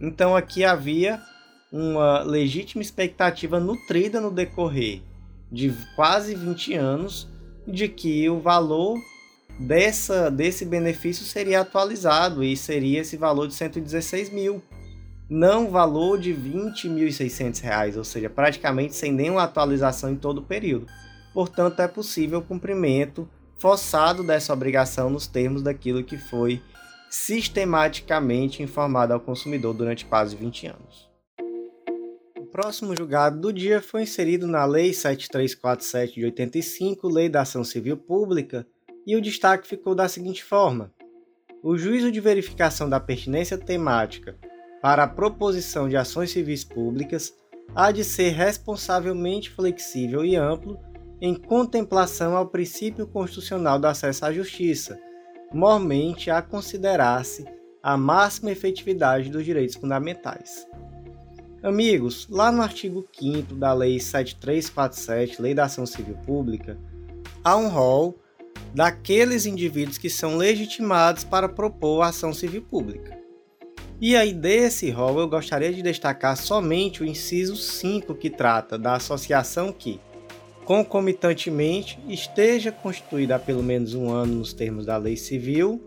Então aqui havia uma legítima expectativa nutrida no decorrer de quase 20 anos de que o valor dessa, desse benefício seria atualizado e seria esse valor de 116 mil, não valor de 20.600 reais, ou seja, praticamente sem nenhuma atualização em todo o período. Portanto, é possível o cumprimento forçado dessa obrigação nos termos daquilo que foi sistematicamente informado ao consumidor durante quase 20 anos. O próximo julgado do dia foi inserido na Lei 7347 de 85, Lei da Ação Civil Pública, e o destaque ficou da seguinte forma: o juízo de verificação da pertinência temática para a proposição de ações civis públicas há de ser responsavelmente flexível e amplo em contemplação ao princípio constitucional do acesso à justiça, mormente a considerar-se a máxima efetividade dos direitos fundamentais. Amigos, lá no artigo 5 da Lei 7347, Lei da Ação Civil Pública, há um rol daqueles indivíduos que são legitimados para propor a ação civil pública. E aí, desse rol, eu gostaria de destacar somente o inciso 5, que trata da associação que, concomitantemente, esteja constituída há pelo menos um ano nos termos da lei civil,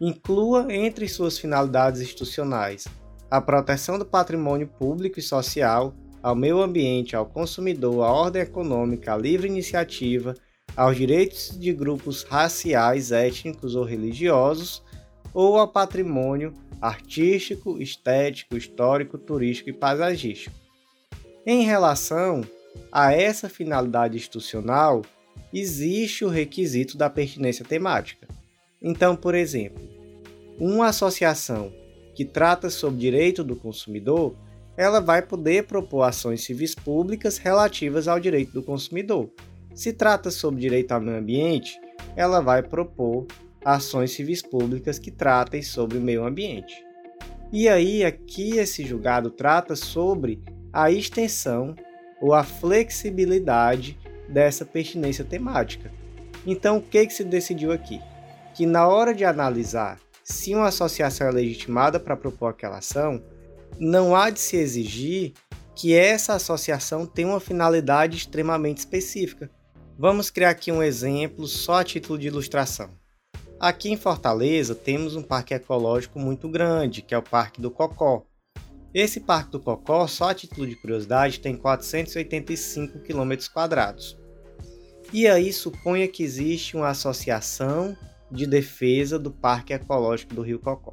inclua entre suas finalidades institucionais a proteção do patrimônio público e social, ao meio ambiente, ao consumidor, à ordem econômica, à livre iniciativa, aos direitos de grupos raciais, étnicos ou religiosos, ou ao patrimônio artístico, estético, histórico, turístico e paisagístico. Em relação a essa finalidade institucional, existe o requisito da pertinência temática. Então, por exemplo, uma associação que trata sobre direito do consumidor, ela vai poder propor ações civis públicas relativas ao direito do consumidor. Se trata sobre direito ao meio ambiente, ela vai propor ações civis públicas que tratem sobre o meio ambiente. E aí, aqui esse julgado trata sobre a extensão ou a flexibilidade dessa pertinência temática. Então, o que, que se decidiu aqui? Que na hora de analisar se uma associação é legitimada para propor aquela ação, não há de se exigir que essa associação tenha uma finalidade extremamente específica. Vamos criar aqui um exemplo só a título de ilustração. Aqui em Fortaleza temos um parque ecológico muito grande, que é o Parque do Cocó. Esse Parque do Cocó, só a título de curiosidade, tem 485 km quadrados. E aí suponha que existe uma associação de defesa do Parque Ecológico do Rio Cocó.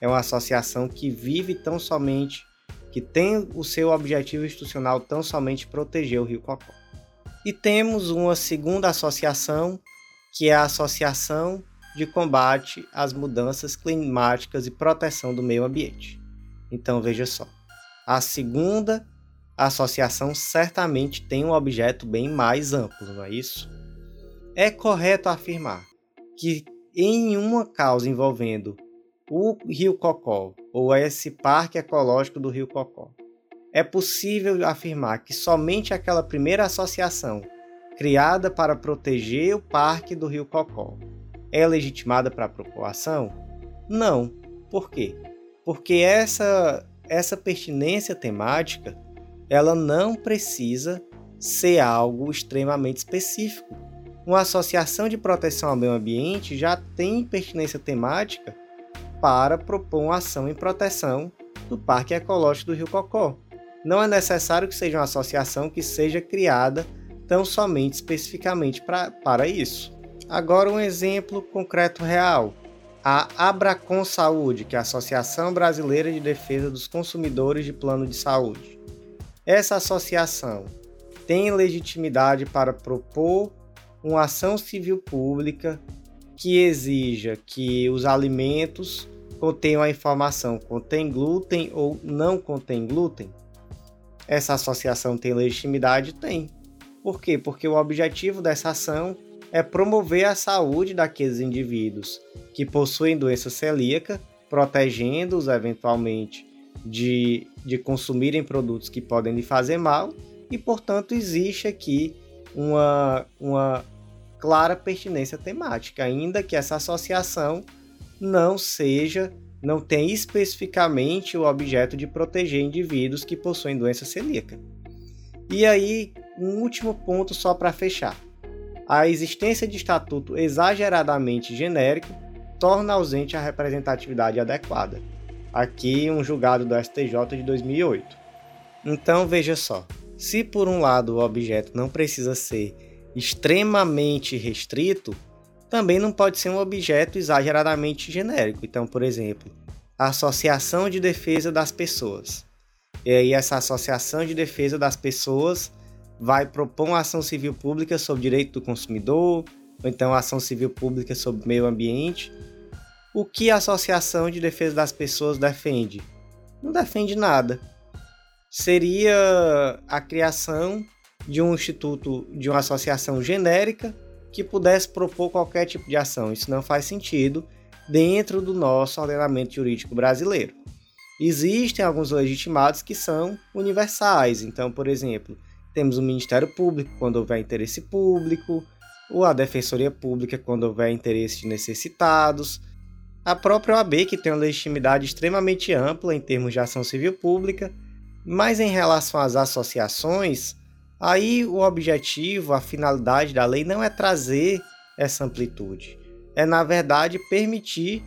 É uma associação que vive tão somente, que tem o seu objetivo institucional tão somente proteger o Rio Cocó. E temos uma segunda associação, que é a Associação de Combate às Mudanças Climáticas e Proteção do Meio Ambiente. Então veja só. A segunda associação certamente tem um objeto bem mais amplo, não é isso? É correto afirmar que em uma causa envolvendo o Rio Cocó ou esse parque ecológico do Rio Cocó, é possível afirmar que somente aquela primeira associação criada para proteger o parque do Rio Cocó é legitimada para propor ação? Não. Por quê? Porque essa, essa pertinência temática ela não precisa ser algo extremamente específico. Uma associação de proteção ao meio ambiente já tem pertinência temática para propor uma ação em proteção do Parque Ecológico do Rio Cocó. Não é necessário que seja uma associação que seja criada tão somente especificamente pra, para isso. Agora um exemplo concreto real. A Abracon Saúde, que é a Associação Brasileira de Defesa dos Consumidores de Plano de Saúde. Essa associação tem legitimidade para propor uma ação civil pública que exija que os alimentos contenham a informação contém glúten ou não contém glúten? Essa associação tem legitimidade? Tem. Por quê? Porque o objetivo dessa ação é promover a saúde daqueles indivíduos que possuem doença celíaca, protegendo-os eventualmente de, de consumirem produtos que podem lhe fazer mal, e portanto existe aqui uma, uma clara pertinência temática, ainda que essa associação não seja, não tenha especificamente o objeto de proteger indivíduos que possuem doença celíaca. E aí, um último ponto só para fechar. A existência de estatuto exageradamente genérico torna ausente a representatividade adequada. Aqui, um julgado do STJ de 2008. Então, veja só: se por um lado o objeto não precisa ser extremamente restrito, também não pode ser um objeto exageradamente genérico. Então, por exemplo, a Associação de Defesa das Pessoas. E aí, essa Associação de Defesa das Pessoas vai propor uma ação civil pública sobre direito do consumidor, ou então ação civil pública sobre meio ambiente. O que a Associação de Defesa das Pessoas defende? Não defende nada. Seria a criação de um instituto, de uma associação genérica que pudesse propor qualquer tipo de ação. Isso não faz sentido dentro do nosso ordenamento jurídico brasileiro. Existem alguns legitimados que são universais. Então, por exemplo, temos o Ministério Público quando houver interesse público, ou a Defensoria Pública quando houver interesse de necessitados, a própria OAB, que tem uma legitimidade extremamente ampla em termos de ação civil pública, mas em relação às associações, aí o objetivo, a finalidade da lei não é trazer essa amplitude, é na verdade permitir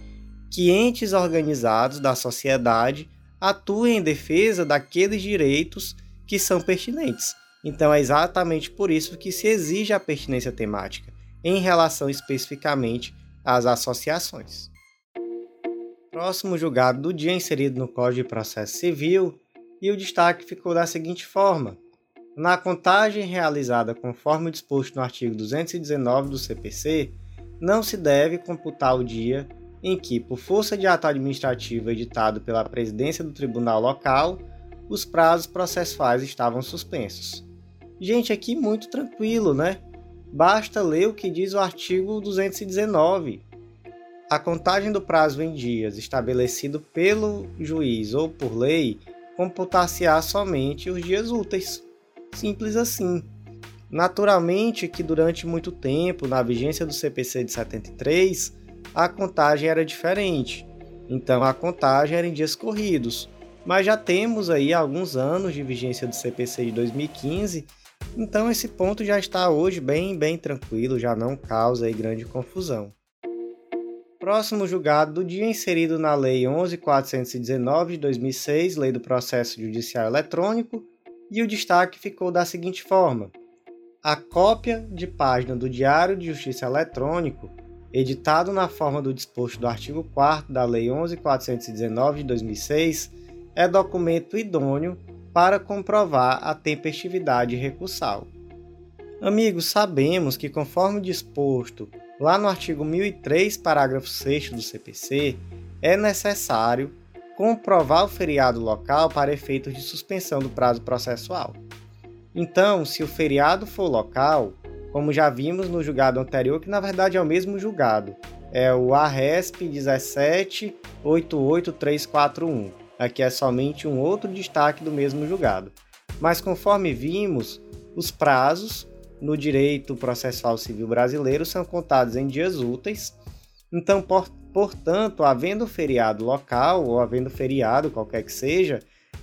que entes organizados da sociedade atuem em defesa daqueles direitos que são pertinentes. Então é exatamente por isso que se exige a pertinência temática, em relação especificamente às associações. Próximo julgado do dia inserido no Código de Processo Civil, e o destaque ficou da seguinte forma: na contagem realizada conforme disposto no artigo 219 do CPC, não se deve computar o dia em que, por força de ato administrativo editado pela presidência do tribunal local, os prazos processuais estavam suspensos. Gente, aqui muito tranquilo, né? Basta ler o que diz o artigo 219. A contagem do prazo em dias estabelecido pelo juiz ou por lei computar-se-á somente os dias úteis. Simples assim. Naturalmente que durante muito tempo, na vigência do CPC de 73, a contagem era diferente. Então a contagem era em dias corridos. Mas já temos aí alguns anos de vigência do CPC de 2015 então esse ponto já está hoje bem, bem tranquilo, já não causa grande confusão. Próximo julgado do dia inserido na Lei 11.419 de 2006, Lei do Processo Judiciário Eletrônico, e o destaque ficou da seguinte forma: a cópia de página do Diário de Justiça Eletrônico, editado na forma do disposto do artigo 4 da Lei 11.419 de 2006, é documento idôneo para comprovar a tempestividade recursal. Amigos, sabemos que, conforme disposto lá no artigo 1003, parágrafo 6 do CPC, é necessário comprovar o feriado local para efeitos de suspensão do prazo processual. Então, se o feriado for local, como já vimos no julgado anterior, que na verdade é o mesmo julgado, é o ARESP 1788341 Aqui é somente um outro destaque do mesmo julgado. Mas conforme vimos, os prazos no direito processual civil brasileiro são contados em dias úteis Então, por, portanto, havendo feriado local ou havendo feriado qualquer que seja,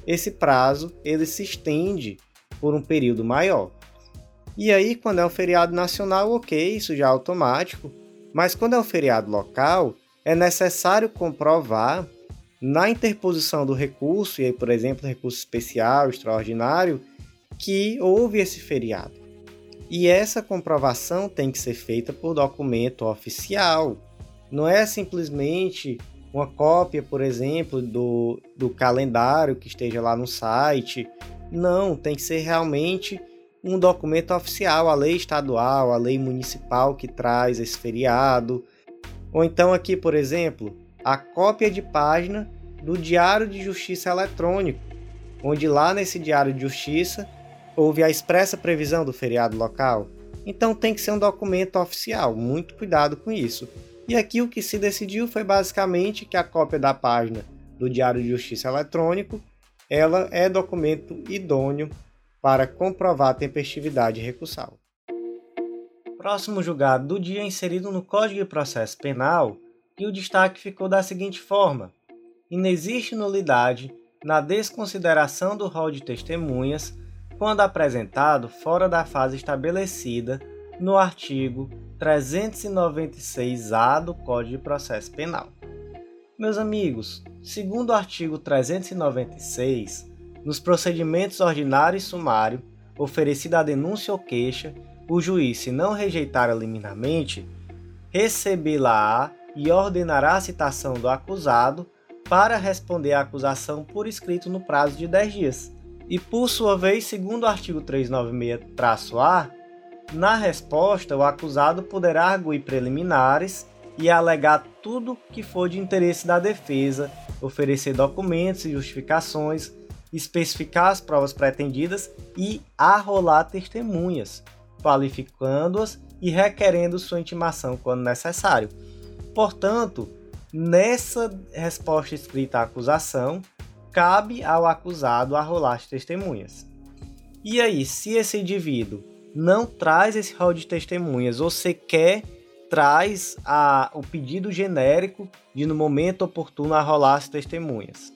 esse prazo ele se estende por um período maior. E aí, quando é um feriado nacional, ok, isso já é automático. Mas quando é um feriado local, é necessário comprovar na interposição do recurso, e aí, por exemplo, recurso especial, extraordinário, que houve esse feriado. E essa comprovação tem que ser feita por documento oficial. Não é simplesmente uma cópia, por exemplo, do, do calendário que esteja lá no site. Não, tem que ser realmente um documento oficial, a lei estadual, a lei municipal que traz esse feriado. Ou então aqui, por exemplo, a cópia de página do Diário de Justiça Eletrônico, onde lá nesse Diário de Justiça houve a expressa previsão do feriado local. Então tem que ser um documento oficial, muito cuidado com isso. E aqui o que se decidiu foi basicamente que a cópia da página do Diário de Justiça Eletrônico ela é documento idôneo para comprovar a tempestividade recursal. Próximo julgado do dia inserido no Código de Processo Penal, e o destaque ficou da seguinte forma: inexiste nulidade na desconsideração do rol de testemunhas quando apresentado fora da fase estabelecida no artigo 396-A do Código de Processo Penal. Meus amigos, segundo o artigo 396, nos procedimentos ordinário e sumário, oferecida a denúncia ou queixa, o juiz, se não rejeitar liminarmente, recebê-la-á e ordenará a citação do acusado para responder à acusação por escrito no prazo de 10 dias. E por sua vez, segundo o artigo 396-A, na resposta, o acusado poderá arguir preliminares e alegar tudo que for de interesse da defesa, oferecer documentos e justificações, especificar as provas pretendidas e arrolar testemunhas, qualificando-as e requerendo sua intimação quando necessário. Portanto, nessa resposta escrita à acusação, cabe ao acusado arrolar as testemunhas. E aí, se esse indivíduo não traz esse rol de testemunhas ou sequer traz a, o pedido genérico de no momento oportuno arrolar as testemunhas.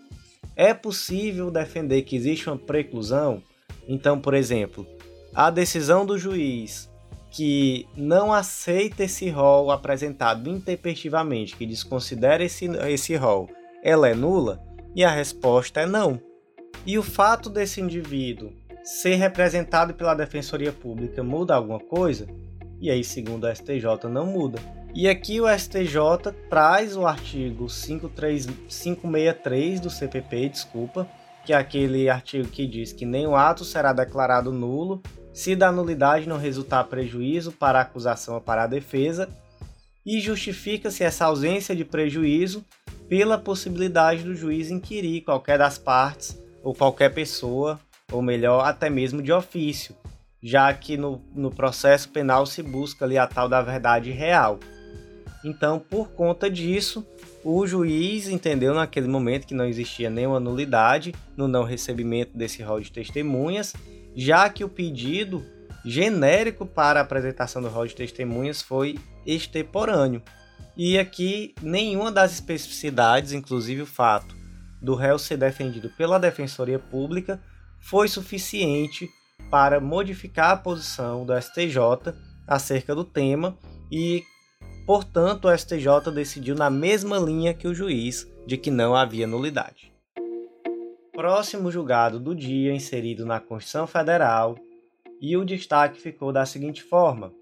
É possível defender que existe uma preclusão? Então, por exemplo, a decisão do juiz que não aceita esse rol apresentado intempestivamente, que desconsidera esse, esse rol, ela é nula? E a resposta é não. E o fato desse indivíduo ser representado pela Defensoria Pública muda alguma coisa? E aí, segundo o STJ, não muda. E aqui o STJ traz o artigo 563 do CPP, desculpa, que é aquele artigo que diz que nenhum ato será declarado nulo se da nulidade não resultar prejuízo para a acusação ou para a defesa, e justifica-se essa ausência de prejuízo pela possibilidade do juiz inquirir qualquer das partes ou qualquer pessoa, ou melhor, até mesmo de ofício, já que no, no processo penal se busca ali a tal da verdade real. Então, por conta disso, o juiz entendeu naquele momento que não existia nenhuma nulidade no não recebimento desse rol de testemunhas, já que o pedido genérico para a apresentação do rol de testemunhas foi extemporâneo. E aqui nenhuma das especificidades, inclusive o fato do réu ser defendido pela Defensoria Pública, foi suficiente para modificar a posição do STJ acerca do tema e Portanto, o STJ decidiu na mesma linha que o juiz de que não havia nulidade. Próximo julgado do dia inserido na Constituição Federal, e o destaque ficou da seguinte forma: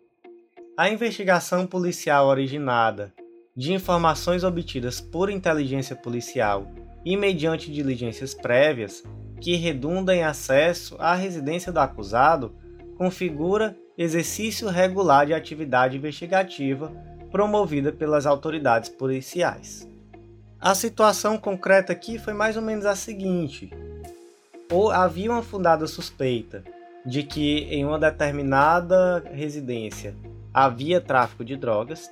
a investigação policial originada de informações obtidas por inteligência policial e mediante diligências prévias que redunda em acesso à residência do acusado configura exercício regular de atividade investigativa promovida pelas autoridades policiais. A situação concreta aqui foi mais ou menos a seguinte: ou havia uma fundada suspeita de que em uma determinada residência havia tráfico de drogas,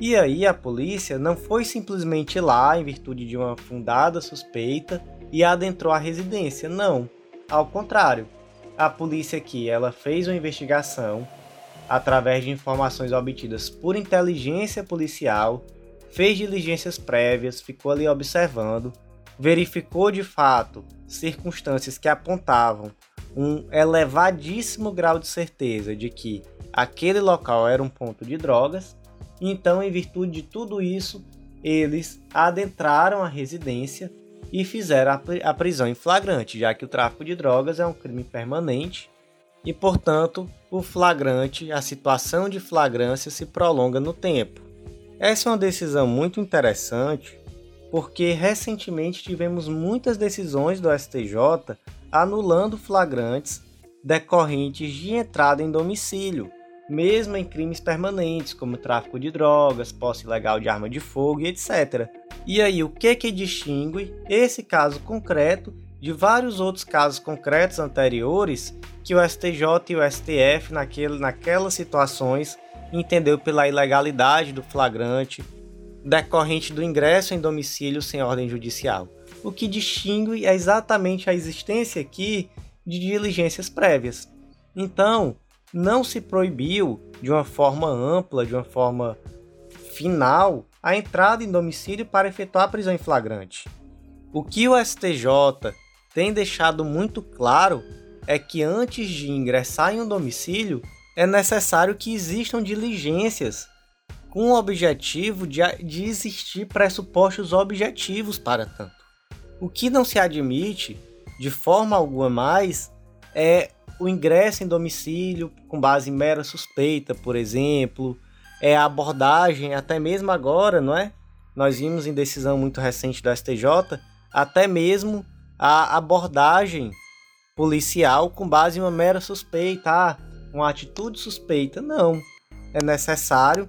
e aí a polícia não foi simplesmente lá em virtude de uma fundada suspeita e adentrou a residência, não. Ao contrário, a polícia aqui ela fez uma investigação através de informações obtidas por inteligência policial fez diligências prévias, ficou ali observando, verificou de fato circunstâncias que apontavam um elevadíssimo grau de certeza de que aquele local era um ponto de drogas. Então, em virtude de tudo isso, eles adentraram a residência e fizeram a prisão em flagrante, já que o tráfico de drogas é um crime permanente e, portanto, o flagrante, a situação de flagrância se prolonga no tempo. Essa é uma decisão muito interessante porque recentemente tivemos muitas decisões do STJ anulando flagrantes decorrentes de entrada em domicílio, mesmo em crimes permanentes como tráfico de drogas, posse ilegal de arma de fogo e etc. E aí, o que que distingue esse caso concreto de vários outros casos concretos anteriores que o STJ e o STF naquele, naquelas situações entendeu pela ilegalidade do flagrante decorrente do ingresso em domicílio sem ordem judicial. O que distingue é exatamente a existência aqui de diligências prévias. Então, não se proibiu de uma forma ampla, de uma forma final, a entrada em domicílio para efetuar a prisão em flagrante. O que o STJ tem deixado muito claro é que antes de ingressar em um domicílio, é necessário que existam diligências com o objetivo de, de existir pressupostos objetivos para tanto. O que não se admite, de forma alguma mais, é o ingresso em domicílio com base em mera suspeita, por exemplo, é a abordagem, até mesmo agora, não é? Nós vimos em decisão muito recente do STJ, até mesmo a abordagem policial com base em uma mera suspeita, ah, uma atitude suspeita. Não. É necessário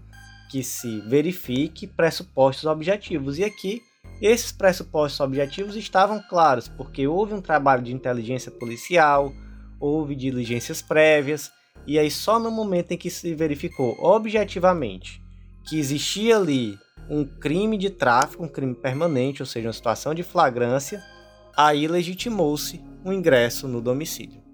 que se verifique pressupostos objetivos. E aqui, esses pressupostos objetivos estavam claros, porque houve um trabalho de inteligência policial, houve diligências prévias, e aí só no momento em que se verificou objetivamente que existia ali um crime de tráfico, um crime permanente, ou seja, uma situação de flagrância, aí legitimou-se o ingresso no domicílio.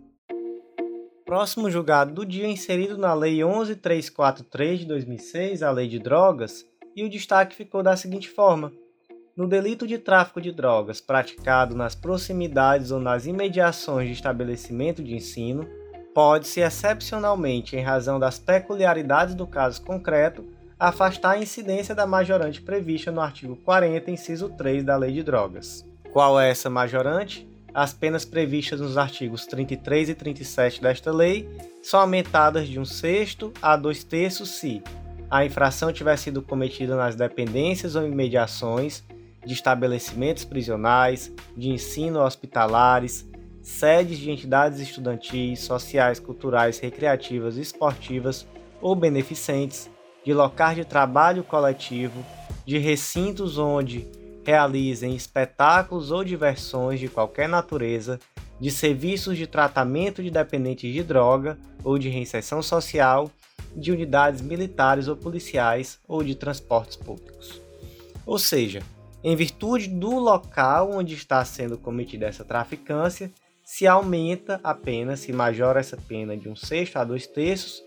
Próximo julgado do dia inserido na Lei 11343 de 2006, a Lei de Drogas, e o destaque ficou da seguinte forma: no delito de tráfico de drogas praticado nas proximidades ou nas imediações de estabelecimento de ensino, pode-se excepcionalmente, em razão das peculiaridades do caso concreto, afastar a incidência da majorante prevista no artigo 40, inciso 3 da Lei de Drogas. Qual é essa majorante? As penas previstas nos artigos 33 e 37 desta lei são aumentadas de um sexto a dois terços se a infração tiver sido cometida nas dependências ou imediações de estabelecimentos prisionais, de ensino hospitalares, sedes de entidades estudantis, sociais, culturais, recreativas, esportivas ou beneficentes, de locais de trabalho coletivo, de recintos onde realizem espetáculos ou diversões de qualquer natureza, de serviços de tratamento de dependentes de droga ou de reinserção social, de unidades militares ou policiais ou de transportes públicos. Ou seja, em virtude do local onde está sendo cometida essa traficância, se aumenta a pena, se majora essa pena de um sexto a dois terços.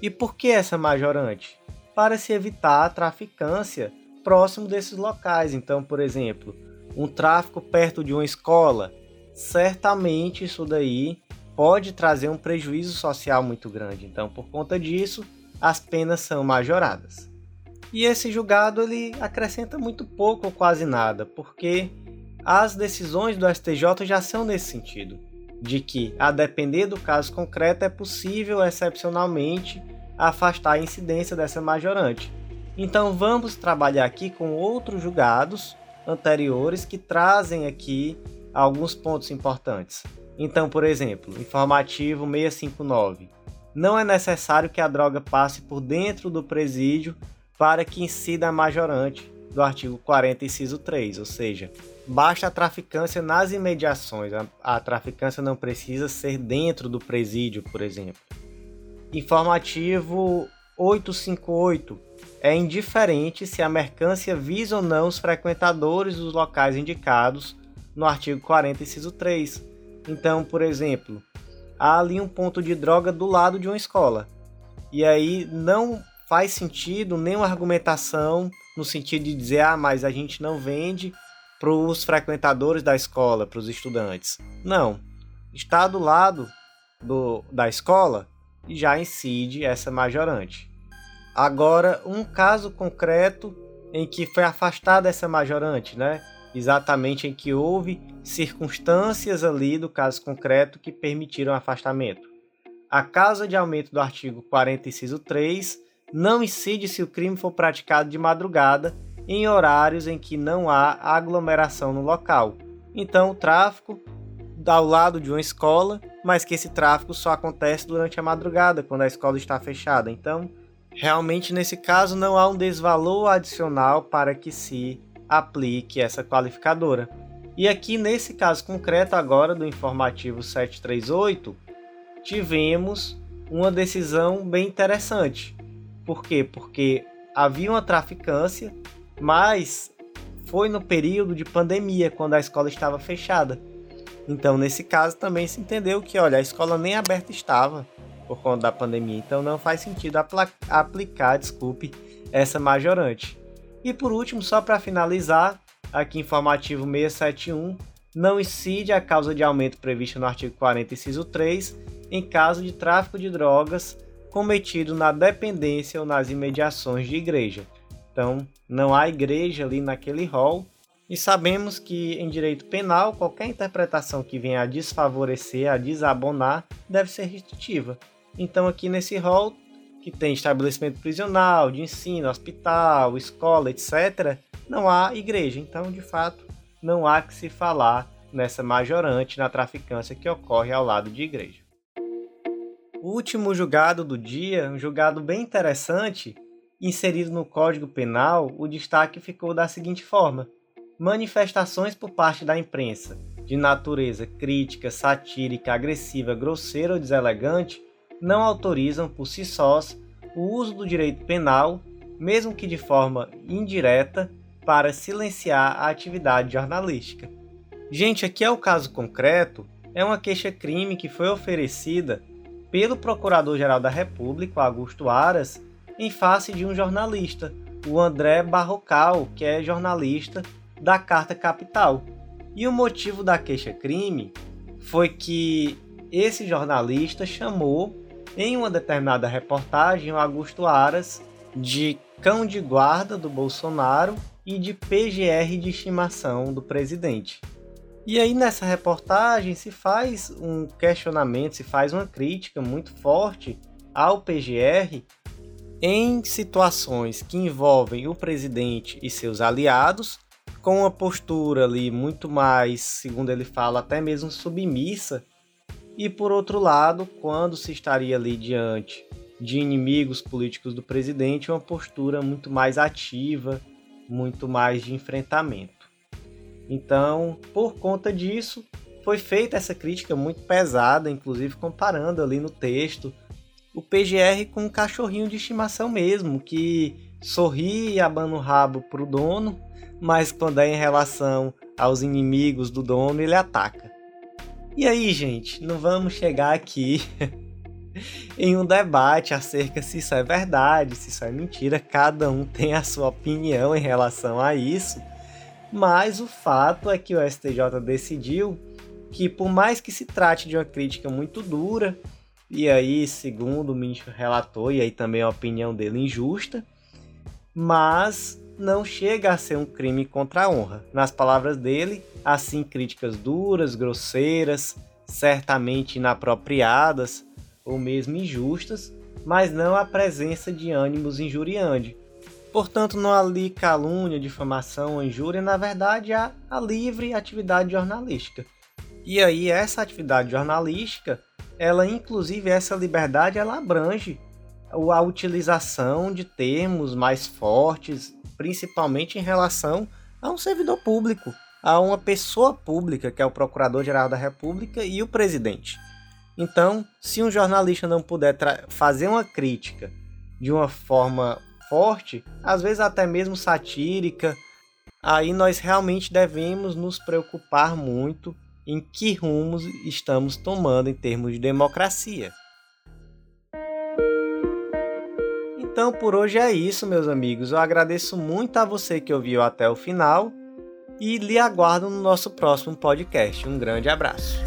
E por que essa majorante? Para se evitar a traficância próximo desses locais. Então, por exemplo, um tráfico perto de uma escola, certamente isso daí pode trazer um prejuízo social muito grande. Então, por conta disso, as penas são majoradas. E esse julgado ele acrescenta muito pouco ou quase nada, porque as decisões do STJ já são nesse sentido, de que, a depender do caso concreto, é possível excepcionalmente afastar a incidência dessa majorante. Então vamos trabalhar aqui com outros julgados anteriores que trazem aqui alguns pontos importantes. Então, por exemplo, informativo 659. Não é necessário que a droga passe por dentro do presídio para que incida a majorante do artigo 40, inciso 3, ou seja, basta a traficância nas imediações, a, a traficância não precisa ser dentro do presídio, por exemplo. Informativo 858 é indiferente se a mercância visa ou não os frequentadores dos locais indicados no artigo 40, inciso 3. Então, por exemplo, há ali um ponto de droga do lado de uma escola. E aí não faz sentido nenhuma argumentação no sentido de dizer, ah, mas a gente não vende para os frequentadores da escola, para os estudantes. Não. Está do lado do, da escola e já incide essa majorante. Agora, um caso concreto em que foi afastada essa majorante, né? Exatamente em que houve circunstâncias ali do caso concreto que permitiram afastamento. A causa de aumento do artigo 40, inciso 3, não incide se o crime for praticado de madrugada em horários em que não há aglomeração no local. Então, o tráfico ao lado de uma escola, mas que esse tráfico só acontece durante a madrugada, quando a escola está fechada. Então, realmente nesse caso não há um desvalor adicional para que se aplique essa qualificadora. E aqui nesse caso concreto agora do informativo 738, tivemos uma decisão bem interessante. Por quê? Porque havia uma traficância, mas foi no período de pandemia, quando a escola estava fechada. Então, nesse caso, também se entendeu que, olha, a escola nem aberta estava por conta da pandemia, então não faz sentido aplicar, desculpe, essa majorante. E por último, só para finalizar, aqui informativo 671, não incide a causa de aumento prevista no artigo 40, inciso 3, em caso de tráfico de drogas cometido na dependência ou nas imediações de igreja. Então, não há igreja ali naquele rol, e sabemos que em direito penal, qualquer interpretação que venha a desfavorecer, a desabonar, deve ser restritiva. Então, aqui nesse rol, que tem estabelecimento prisional, de ensino, hospital, escola, etc., não há igreja. Então, de fato, não há que se falar nessa majorante na traficância que ocorre ao lado de igreja. O último julgado do dia, um julgado bem interessante, inserido no Código Penal, o destaque ficou da seguinte forma: manifestações por parte da imprensa de natureza crítica, satírica, agressiva, grosseira ou deselegante não autorizam por si sós o uso do direito penal, mesmo que de forma indireta, para silenciar a atividade jornalística. Gente, aqui é o caso concreto, é uma queixa-crime que foi oferecida pelo Procurador-Geral da República, Augusto Aras, em face de um jornalista, o André Barrocal, que é jornalista da Carta Capital. E o motivo da queixa-crime foi que esse jornalista chamou, em uma determinada reportagem, o Augusto Aras de cão de guarda do Bolsonaro e de PGR de estimação do presidente. E aí nessa reportagem se faz um questionamento, se faz uma crítica muito forte ao PGR em situações que envolvem o presidente e seus aliados com uma postura ali muito mais, segundo ele fala, até mesmo submissa. E por outro lado, quando se estaria ali diante de inimigos políticos do presidente, uma postura muito mais ativa, muito mais de enfrentamento. Então, por conta disso, foi feita essa crítica muito pesada, inclusive comparando ali no texto o PGR com um cachorrinho de estimação mesmo, que sorri e abana o rabo pro dono mas quando é em relação aos inimigos do dono, ele ataca. E aí, gente, não vamos chegar aqui em um debate acerca se isso é verdade, se isso é mentira, cada um tem a sua opinião em relação a isso. Mas o fato é que o STJ decidiu que, por mais que se trate de uma crítica muito dura, e aí, segundo o ministro relator, e aí também a opinião dele injusta, mas não chega a ser um crime contra a honra. Nas palavras dele, assim críticas duras, grosseiras, certamente inapropriadas ou mesmo injustas, mas não a presença de ânimos injuriantes. Portanto, não há ali calúnia, difamação ou injúria, na verdade há a livre atividade jornalística. E aí essa atividade jornalística, ela inclusive essa liberdade, ela abrange a utilização de termos mais fortes principalmente em relação a um servidor público, a uma pessoa pública, que é o Procurador-Geral da República e o presidente. Então, se um jornalista não puder fazer uma crítica de uma forma forte, às vezes até mesmo satírica, aí nós realmente devemos nos preocupar muito em que rumos estamos tomando em termos de democracia. Então por hoje é isso, meus amigos. Eu agradeço muito a você que ouviu até o final e lhe aguardo no nosso próximo podcast. Um grande abraço.